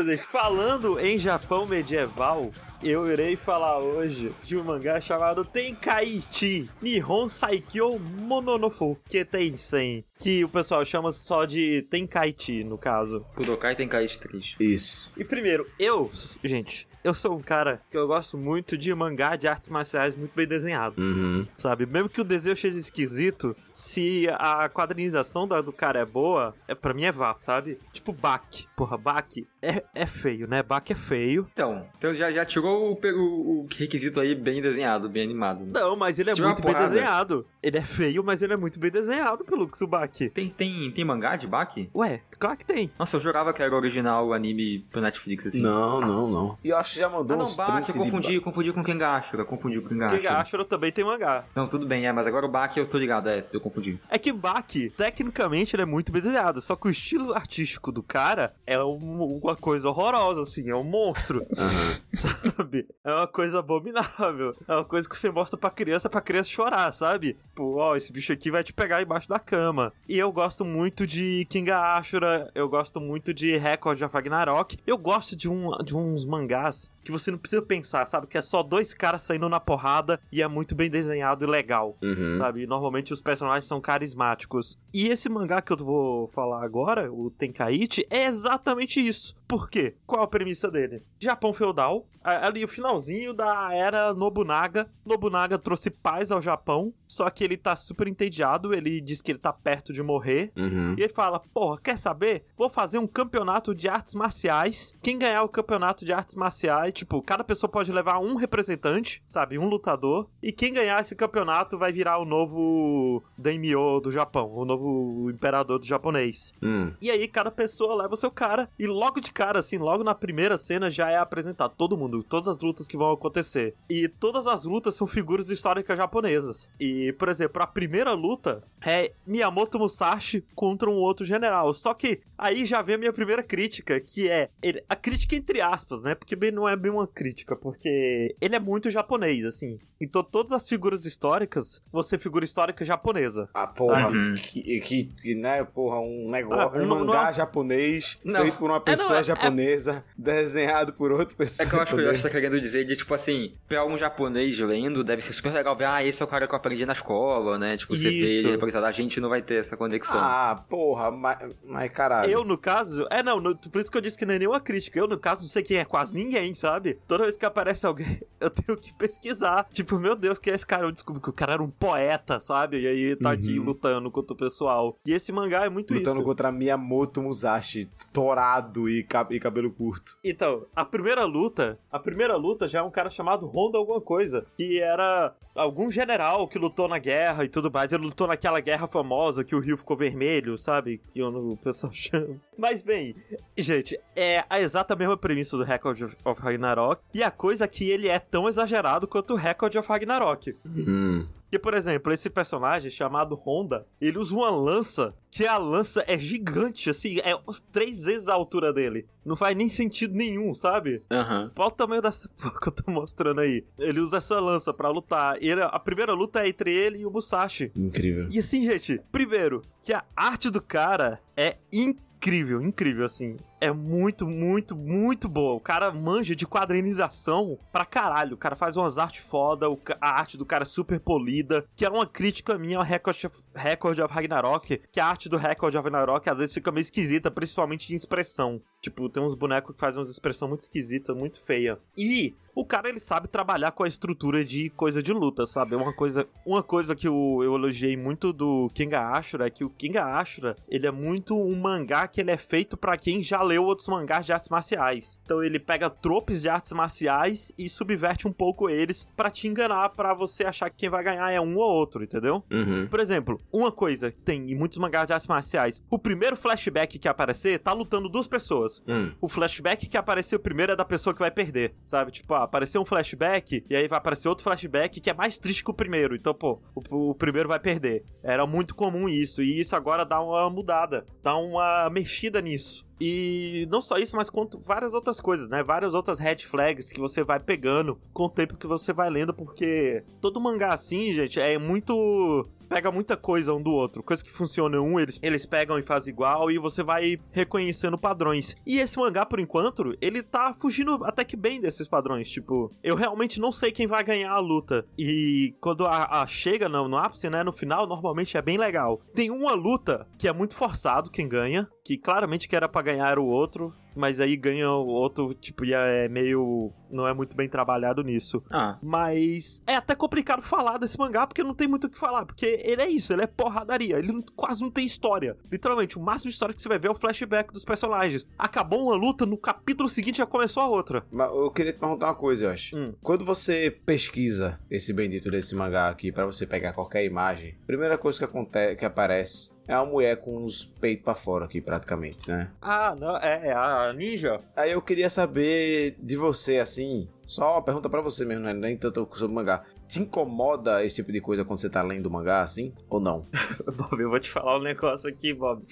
Pois é, falando em Japão medieval, eu irei falar hoje de um mangá chamado Tenkaichi Nihon Saikyo Mononofo Tensei, que o pessoal chama só de Tenkaichi, no caso. Budokai Tenkaichi 3. Isso. E primeiro, eu, gente, eu sou um cara que eu gosto muito de mangá de artes marciais muito bem desenhado, Uhum. sabe? Mesmo que o desenho seja esquisito, se a quadrinização da- do cara é boa, é, pra mim é vá, sabe? Tipo Bak. Porra, Bak é, é feio, né? Bak é feio. Então, então já, já tirou o, o- o requisito aí bem desenhado, bem animado. né? Não, mas ele é Se tiver muito bem desenhado. Ele é feio, mas ele é muito bem desenhado pelo Tsubaki. Tem, tem, tem mangá de Baki? Ué, claro que tem. Nossa, eu jurava que era original o anime pro Netflix, assim. Não, não, não. E eu acho que já Ah, mandou não, uns Baki, eu print de confundi, confundi com Kengashura, confundi com Kengashura. Kegashira também tem mangá. Não, tudo bem, é, mas agora o Baki eu tô ligado, é, eu confundi. É que Baki, tecnicamente, ele é muito bem desenhado, só que o estilo artístico do cara é um- uma coisa horrorosa, assim, é um monstro, sabe? É uma coisa abominável. É uma coisa que você mostra pra criança, pra criança chorar, sabe? Pô, ó, esse bicho aqui vai te pegar embaixo da cama. E eu gosto muito de Kinga Ashura, eu gosto muito de Record of Ragnarok. Eu gosto de, um, de uns mangás que você não precisa pensar, sabe? Que é só dois caras saindo na porrada e é muito bem desenhado e legal Uhum. sabe? Normalmente os personagens são carismáticos. E esse mangá que eu vou falar agora, o Tenkaichi, é exatamente isso. Por quê? Qual a premissa dele? Japão feudal, ali o finalzinho da era Nobunaga. Nobunaga trouxe paz ao Japão, só que ele tá super entediado, ele diz que ele tá perto de morrer. Uhum. E ele fala: Porra, quer saber? Vou fazer um campeonato de artes marciais. Quem ganhar o campeonato de artes marciais, tipo, cada pessoa pode levar um representante, sabe? Um lutador. E quem ganhar esse campeonato vai virar o novo Daimyo do Japão, o novo imperador do japonês. Hum. E aí cada pessoa leva o seu cara. E logo de cara, assim, logo na primeira cena já é apresentado todo mundo, todas as lutas que vão acontecer. E todas as lutas são figuras históricas japonesas. E, por exemplo, a primeira luta é Miyamoto Musashi contra um outro general. Só que aí já vem a minha primeira crítica, que é a crítica entre aspas, né? Porque bem, não é bem uma crítica, porque ele é muito japonês, assim. Então todas as figuras históricas vão ser figura histórica japonesa. Ah, porra, Uhum. que, que, que, né, porra, um negócio, Ah, um não- não mangá é- japonês Não. feito por uma É, não, pessoa é- japonesa, desenhado por outra pessoa É que eu acho que japonesa. tá querendo dizer de, tipo assim, pra um japonês lendo, deve ser super legal ver, ah, esse é o cara que eu aprendi na escola, né? Tipo, você vê ele representado, a gente não vai ter essa conexão. Ah, porra, mas, mas caralho. Eu, no caso, é não, no- por isso que eu disse que não é nenhuma crítica. Eu, no caso, não sei quem é quase ninguém, sabe? Toda vez que aparece alguém, eu tenho que pesquisar. Tipo, meu Deus, quem é esse cara? Eu descubro que o cara era um poeta, sabe? E aí tá aqui Uhum. lutando contra o pessoal. E esse mangá é muito Lutando isso. contra Miyamoto Musashi, torado e, cab- e cabelo curto. Então, a primeira luta, a primeira luta já é um cara chamado Honda alguma coisa, que era algum general que lutou na guerra e tudo mais. Ele lutou naquela guerra famosa que o rio ficou vermelho, sabe? Que o pessoal chama. Mas bem, gente, é a exata mesma premissa do Record of- Ragnarok. E a coisa é que ele é tão exagerado quanto o Record of Ragnarok. Hum. Que, por exemplo, esse personagem chamado Honda, ele usa uma lança, que a lança é gigante, assim, é três vezes a altura dele. Não faz nem sentido nenhum, sabe? Aham. Qual o tamanho dessa porra que eu tô mostrando aí? Ele usa essa lança pra lutar. E ele- a primeira luta é entre ele e o Musashi. Incrível. E assim, gente, primeiro, que a arte do cara é incrível, incrível, assim. É muito, muito, muito boa. O cara manja de quadrinização pra caralho. O cara faz umas artes foda, a arte do cara é super polida, que é uma crítica minha ao Record of, Record of Ragnarok, que a arte do Record of Ragnarok às vezes fica meio esquisita, principalmente de expressão. Tipo, tem uns bonecos que fazem umas expressão muito esquisita, muito feia. E o cara ele sabe trabalhar com a estrutura de coisa de luta, sabe? Uma coisa, uma coisa que eu, eu elogiei muito do Kenga Ashura é que o Kenga Ashura, ele é muito um mangá que ele é feito pra quem já leu outros mangás de artes marciais. Então ele pega tropes de artes marciais e subverte um pouco eles pra te enganar, pra você achar que quem vai ganhar é um ou outro, entendeu? Uhum. Por exemplo, uma coisa que tem em muitos mangás de artes marciais, o primeiro flashback que aparecer tá lutando duas pessoas. Hum. O flashback que apareceu primeiro é da pessoa que vai perder, sabe? Tipo, ah, apareceu um flashback e aí vai aparecer outro flashback que é mais triste que o primeiro. Então, pô, o, o primeiro vai perder. Era muito comum isso, e isso agora dá uma mudada, dá uma mexida nisso. E não só isso, mas quanto várias outras coisas, né? Várias outras red flags que você vai pegando com o tempo que você vai lendo, porque todo mangá assim, gente, é muito pega muita coisa um do outro. Coisa que funciona um, eles, eles pegam e fazem igual e você vai reconhecendo padrões. E esse mangá, por enquanto, ele tá fugindo até que bem desses padrões. Tipo, eu realmente não sei quem vai ganhar a luta. E quando a, a chega no, no ápice, né, no final, normalmente é bem legal. Tem uma luta que é muito forçado quem ganha, que claramente que era pra ganhar o outro. Mas aí ganha outro, tipo, e é meio. Não é muito bem trabalhado nisso. Ah, Mas é até complicado falar desse mangá porque não tem muito o que falar. Porque ele é isso, ele é porradaria. Ele não- quase não tem história. Literalmente, o máximo de história que você vai ver é o flashback dos personagens. Acabou uma luta, no capítulo seguinte já começou a outra. Mas eu queria te perguntar uma coisa, eu acho. Hum. Quando você pesquisa esse bendito desse mangá aqui pra você pegar qualquer imagem, a primeira coisa que, acontece, que aparece é uma mulher com os peitos pra fora aqui, praticamente, né? Ah, não, é, é a ninja. Aí eu queria saber de você, assim, só uma pergunta pra você mesmo, né? nem tanto sobre mangá. Te incomoda esse tipo de coisa quando você tá lendo mangá, assim, ou não? Bob, eu vou te falar um negócio aqui, Bob.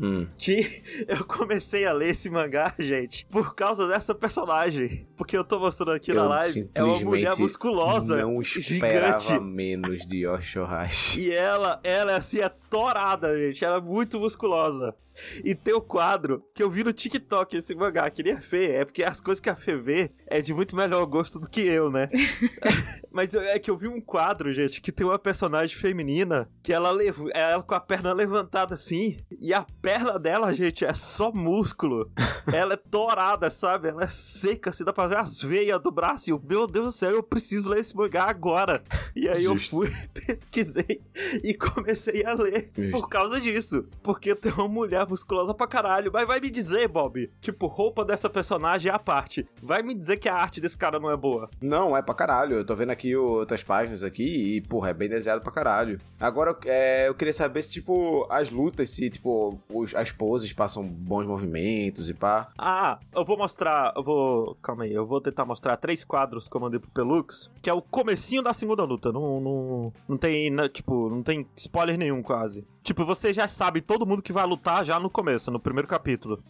Hum. Que eu comecei a ler esse mangá, gente, por causa dessa personagem. Porque eu tô mostrando aqui na Eu live. É uma mulher musculosa. Não esperava gigante. menos de Yoshihashi. E ela, ela assim, é torada, gente. Ela é muito musculosa. E tem o quadro que eu vi no TikTok esse mangá, que nem a Fê. É porque as coisas que a Fê vê é de muito melhor gosto do que eu, né? Mas é que eu vi um quadro, gente, que tem uma personagem feminina que ela, lev ela com a perna levantada assim. E a perna dela, gente, é só músculo. ela é torada, sabe? Ela é seca, assim, dá pra ver as veias do braço. E eu, meu Deus do céu, eu preciso ler esse mangá agora. E aí Justo. eu fui, pesquisei e comecei a ler Justo. por causa disso. Porque tem uma mulher musculosa pra caralho. Mas vai me dizer, Bob, tipo, roupa dessa personagem é a parte. Vai me dizer que a arte desse cara não é boa. Não, é pra caralho. Eu tô vendo aqui outras páginas aqui e, porra, é bem desenhado pra caralho. Agora, é, eu queria saber se, tipo, as lutas, se, tipo, os- as poses passam bons movimentos e pá. Ah, eu vou mostrar, eu vou, calma aí, eu vou tentar mostrar três quadros que eu mandei pro Pelux, que é o comecinho da segunda luta, não, não, não tem, né, tipo, não tem spoiler nenhum quase. Tipo, você já sabe todo mundo que vai lutar já no começo, no primeiro capítulo.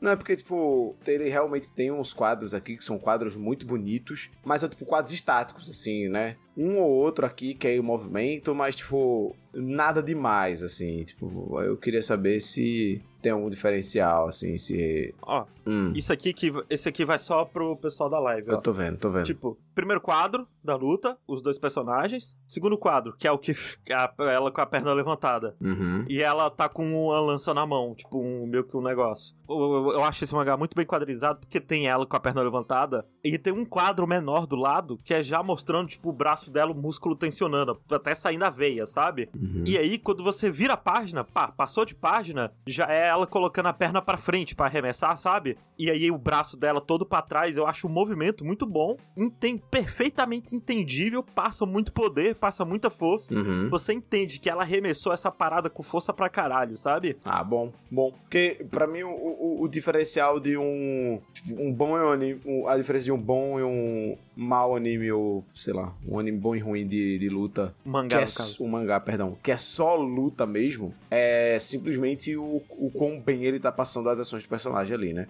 Não, é porque, tipo, ele realmente tem uns quadros aqui que são quadros muito bonitos, mas são, tipo, quadros estáticos, assim, né? Um ou outro aqui que é o movimento, mas, tipo, nada demais, assim. Tipo, eu queria saber se tem algum diferencial, assim, se. Ó, Hum, isso aqui que esse aqui vai só pro pessoal da live, ó. eu tô vendo, tô vendo. Tipo, primeiro quadro da luta, os dois personagens. Segundo quadro, que é o que a- ela com a perna levantada. Uhum. E ela tá com uma lança na mão, tipo, um, meio que um negócio. Eu, eu- eu acho esse mangá muito bem quadrizado, porque tem ela com a perna levantada. E tem um quadro menor do lado, que é já mostrando, tipo, o braço dela, o músculo tensionando, até saindo a veia, sabe? Uhum. E aí, quando você vira a página, pá, passou de página, já é ela colocando a perna pra frente pra arremessar, sabe? E aí o braço dela todo pra trás, eu acho o movimento muito bom, enten- perfeitamente entendível, passa muito poder, passa muita força. Uhum. Você entende que ela arremessou essa parada com força pra caralho, sabe? Ah, bom, bom. Porque, pra mim, o, o, o diferencial de um. um bom um anime. um- a diferença de um bom e um mau anime, ou sei lá, um anime bom e ruim de, de luta. Que Mangá, é um mangá, perdão. Que é só luta mesmo. É simplesmente o, o quão bem ele tá passando as ações do personagem ali, né?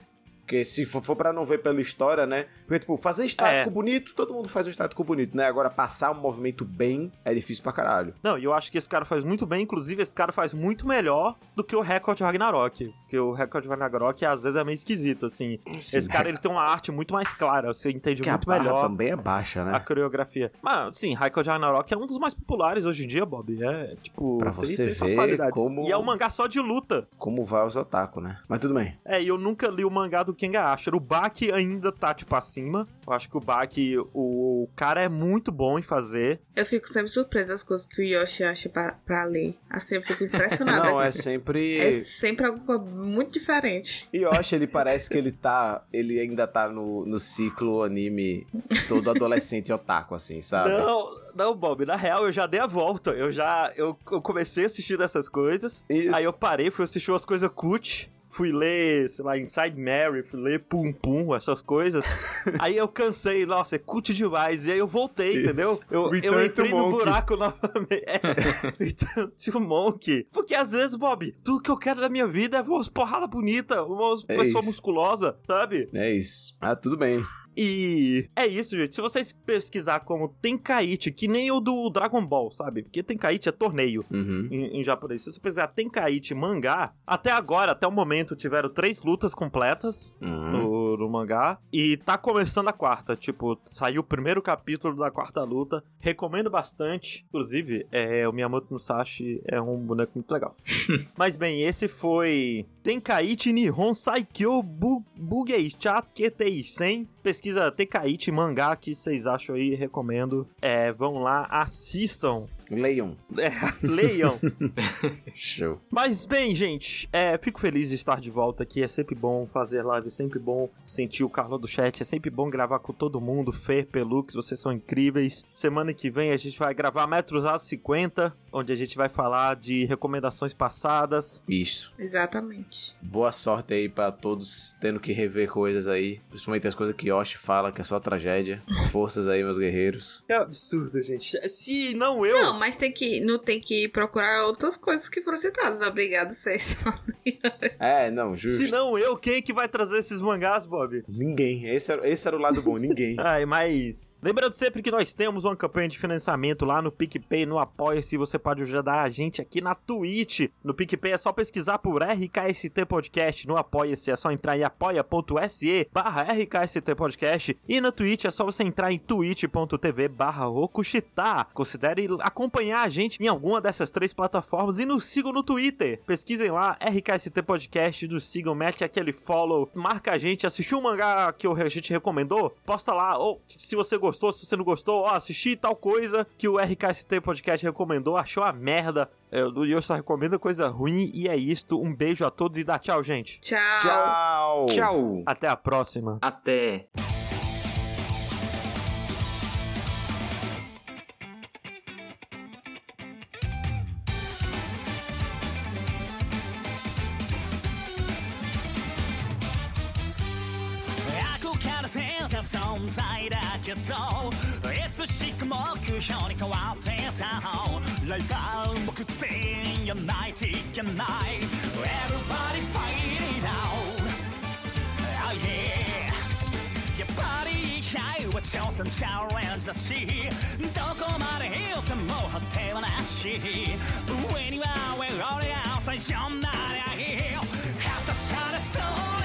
Porque se for, for pra não ver pela história, né? Porque, tipo, fazer estático É. bonito, todo mundo faz um estático bonito, né? Agora, passar um movimento bem é difícil pra caralho. Não, e eu acho que esse cara faz muito bem, inclusive esse cara faz muito melhor do que o Record Ragnarok. Porque o Record Ragnarok às vezes é meio esquisito, assim. esse cara ele tem uma arte muito mais clara, você entende que a muito barra melhor também é baixa, né? a coreografia. Mas, sim, Record Ragnarok é um dos mais populares hoje em dia, Bob. É, tipo, Pra tem- você tem suas ver qualidades. como- E é um mangá só de luta. Como vai os otaku, né? Mas tudo bem. É, e eu nunca li o mangá do Kenga Ashura. O Baki ainda tá, tipo, acima. Eu acho que o Baki, o cara é muito bom em fazer. Eu fico sempre surpresa as coisas que o Yoshi acha pra, pra ler. Assim, eu fico impressionada. Não, é sempre. É sempre coisa muito diferente. E eu acho ele parece que ele tá. Ele ainda tá no, no ciclo anime todo adolescente otaku, assim, sabe? Não, não, Bob, na real eu já dei a volta. Eu já. Eu, eu comecei a assistir dessas coisas. Isso. Aí eu parei, fui assistir umas coisas cut. Fui ler, sei lá, Inside Mary, fui ler Pum Pum, essas coisas. aí eu cansei, nossa, é cut demais. E aí eu voltei, Isso. entendeu? Eu, eu Return entrei no buraco novamente. É, Return to Monkey. Porque às vezes, Bob, tudo que eu quero da minha vida é umas porrada bonita, uma É pessoa isso. musculosa, sabe? É isso. Ah, tudo bem. E é isso, gente. Se vocês pesquisar como Tenkaichi, que nem o do Dragon Ball, sabe? Porque Tenkaichi é torneio Uhum. em, em japonês. Se você pesquisar Tenkaichi mangá, até agora, até o momento, tiveram três lutas completas Uhum. no, no mangá. E tá começando a quarta. Tipo, saiu o primeiro capítulo da quarta luta. Recomendo bastante. Inclusive, é, o Miyamoto Musashi é um boneco muito legal. Mas bem, esse foi Tenkaichi Nihon Saikyo Bu- Bugei Chaketei Sen. Pesquisa Tenkaichi mangá que vocês acham aí, recomendo. É, vão lá, assistam. Leon. É, leiam. Show. Mas bem, gente, é, fico feliz de estar de volta aqui. É sempre bom fazer live, é sempre bom sentir o calor do chat, é sempre bom gravar com todo mundo. Fer, Pelux, vocês são incríveis. Semana que vem a gente vai gravar Metros A 50, onde a gente vai falar de recomendações passadas. Isso. Exatamente. Boa sorte aí pra todos tendo que rever coisas aí. Principalmente as coisas que Yoshi fala, que é só tragédia. Forças aí, meus guerreiros. É absurdo, gente. Se não eu. Não, mas tem que, não tem que procurar outras coisas que foram citadas. Obrigado, vocês. É, não, justo. Se não eu, quem é que vai trazer esses mangás, Bob? Ninguém. Esse era, esse era o lado bom, ninguém. Ai, mas. Lembrando sempre que nós temos uma campanha de financiamento lá no PicPay, no Apoia-se. Você pode ajudar a gente aqui na Twitch. No PicPay é só pesquisar por RKST Podcast. No Apoia-se é só entrar em apoia.se barra RKST Podcast. E na Twitch é só você entrar em twitch.tv barra Rokushita. Considere acompanhar a gente em alguma dessas três plataformas e nos sigam no Twitter. Pesquisem lá RKST Podcast, nos sigam, mete aquele follow, marca a gente, assistiu o mangá que a gente recomendou, posta lá, ou se você gostou, se você não gostou, ó, assisti tal coisa que o RKST Podcast recomendou, achou a merda. O Yoshi só recomenda coisa ruim e é isto. Um beijo a todos e dá tchau, gente. Tchau. Tchau. Tchau. Até a próxima. Até. 罪だけどいつしか目標に変わってたライバル目前やないといけない Everybody fight yeah やっぱり愛は挑戦チャレンジだしどこまで行っても果てはなし上には上俺は最初なりゃいい下手したらそう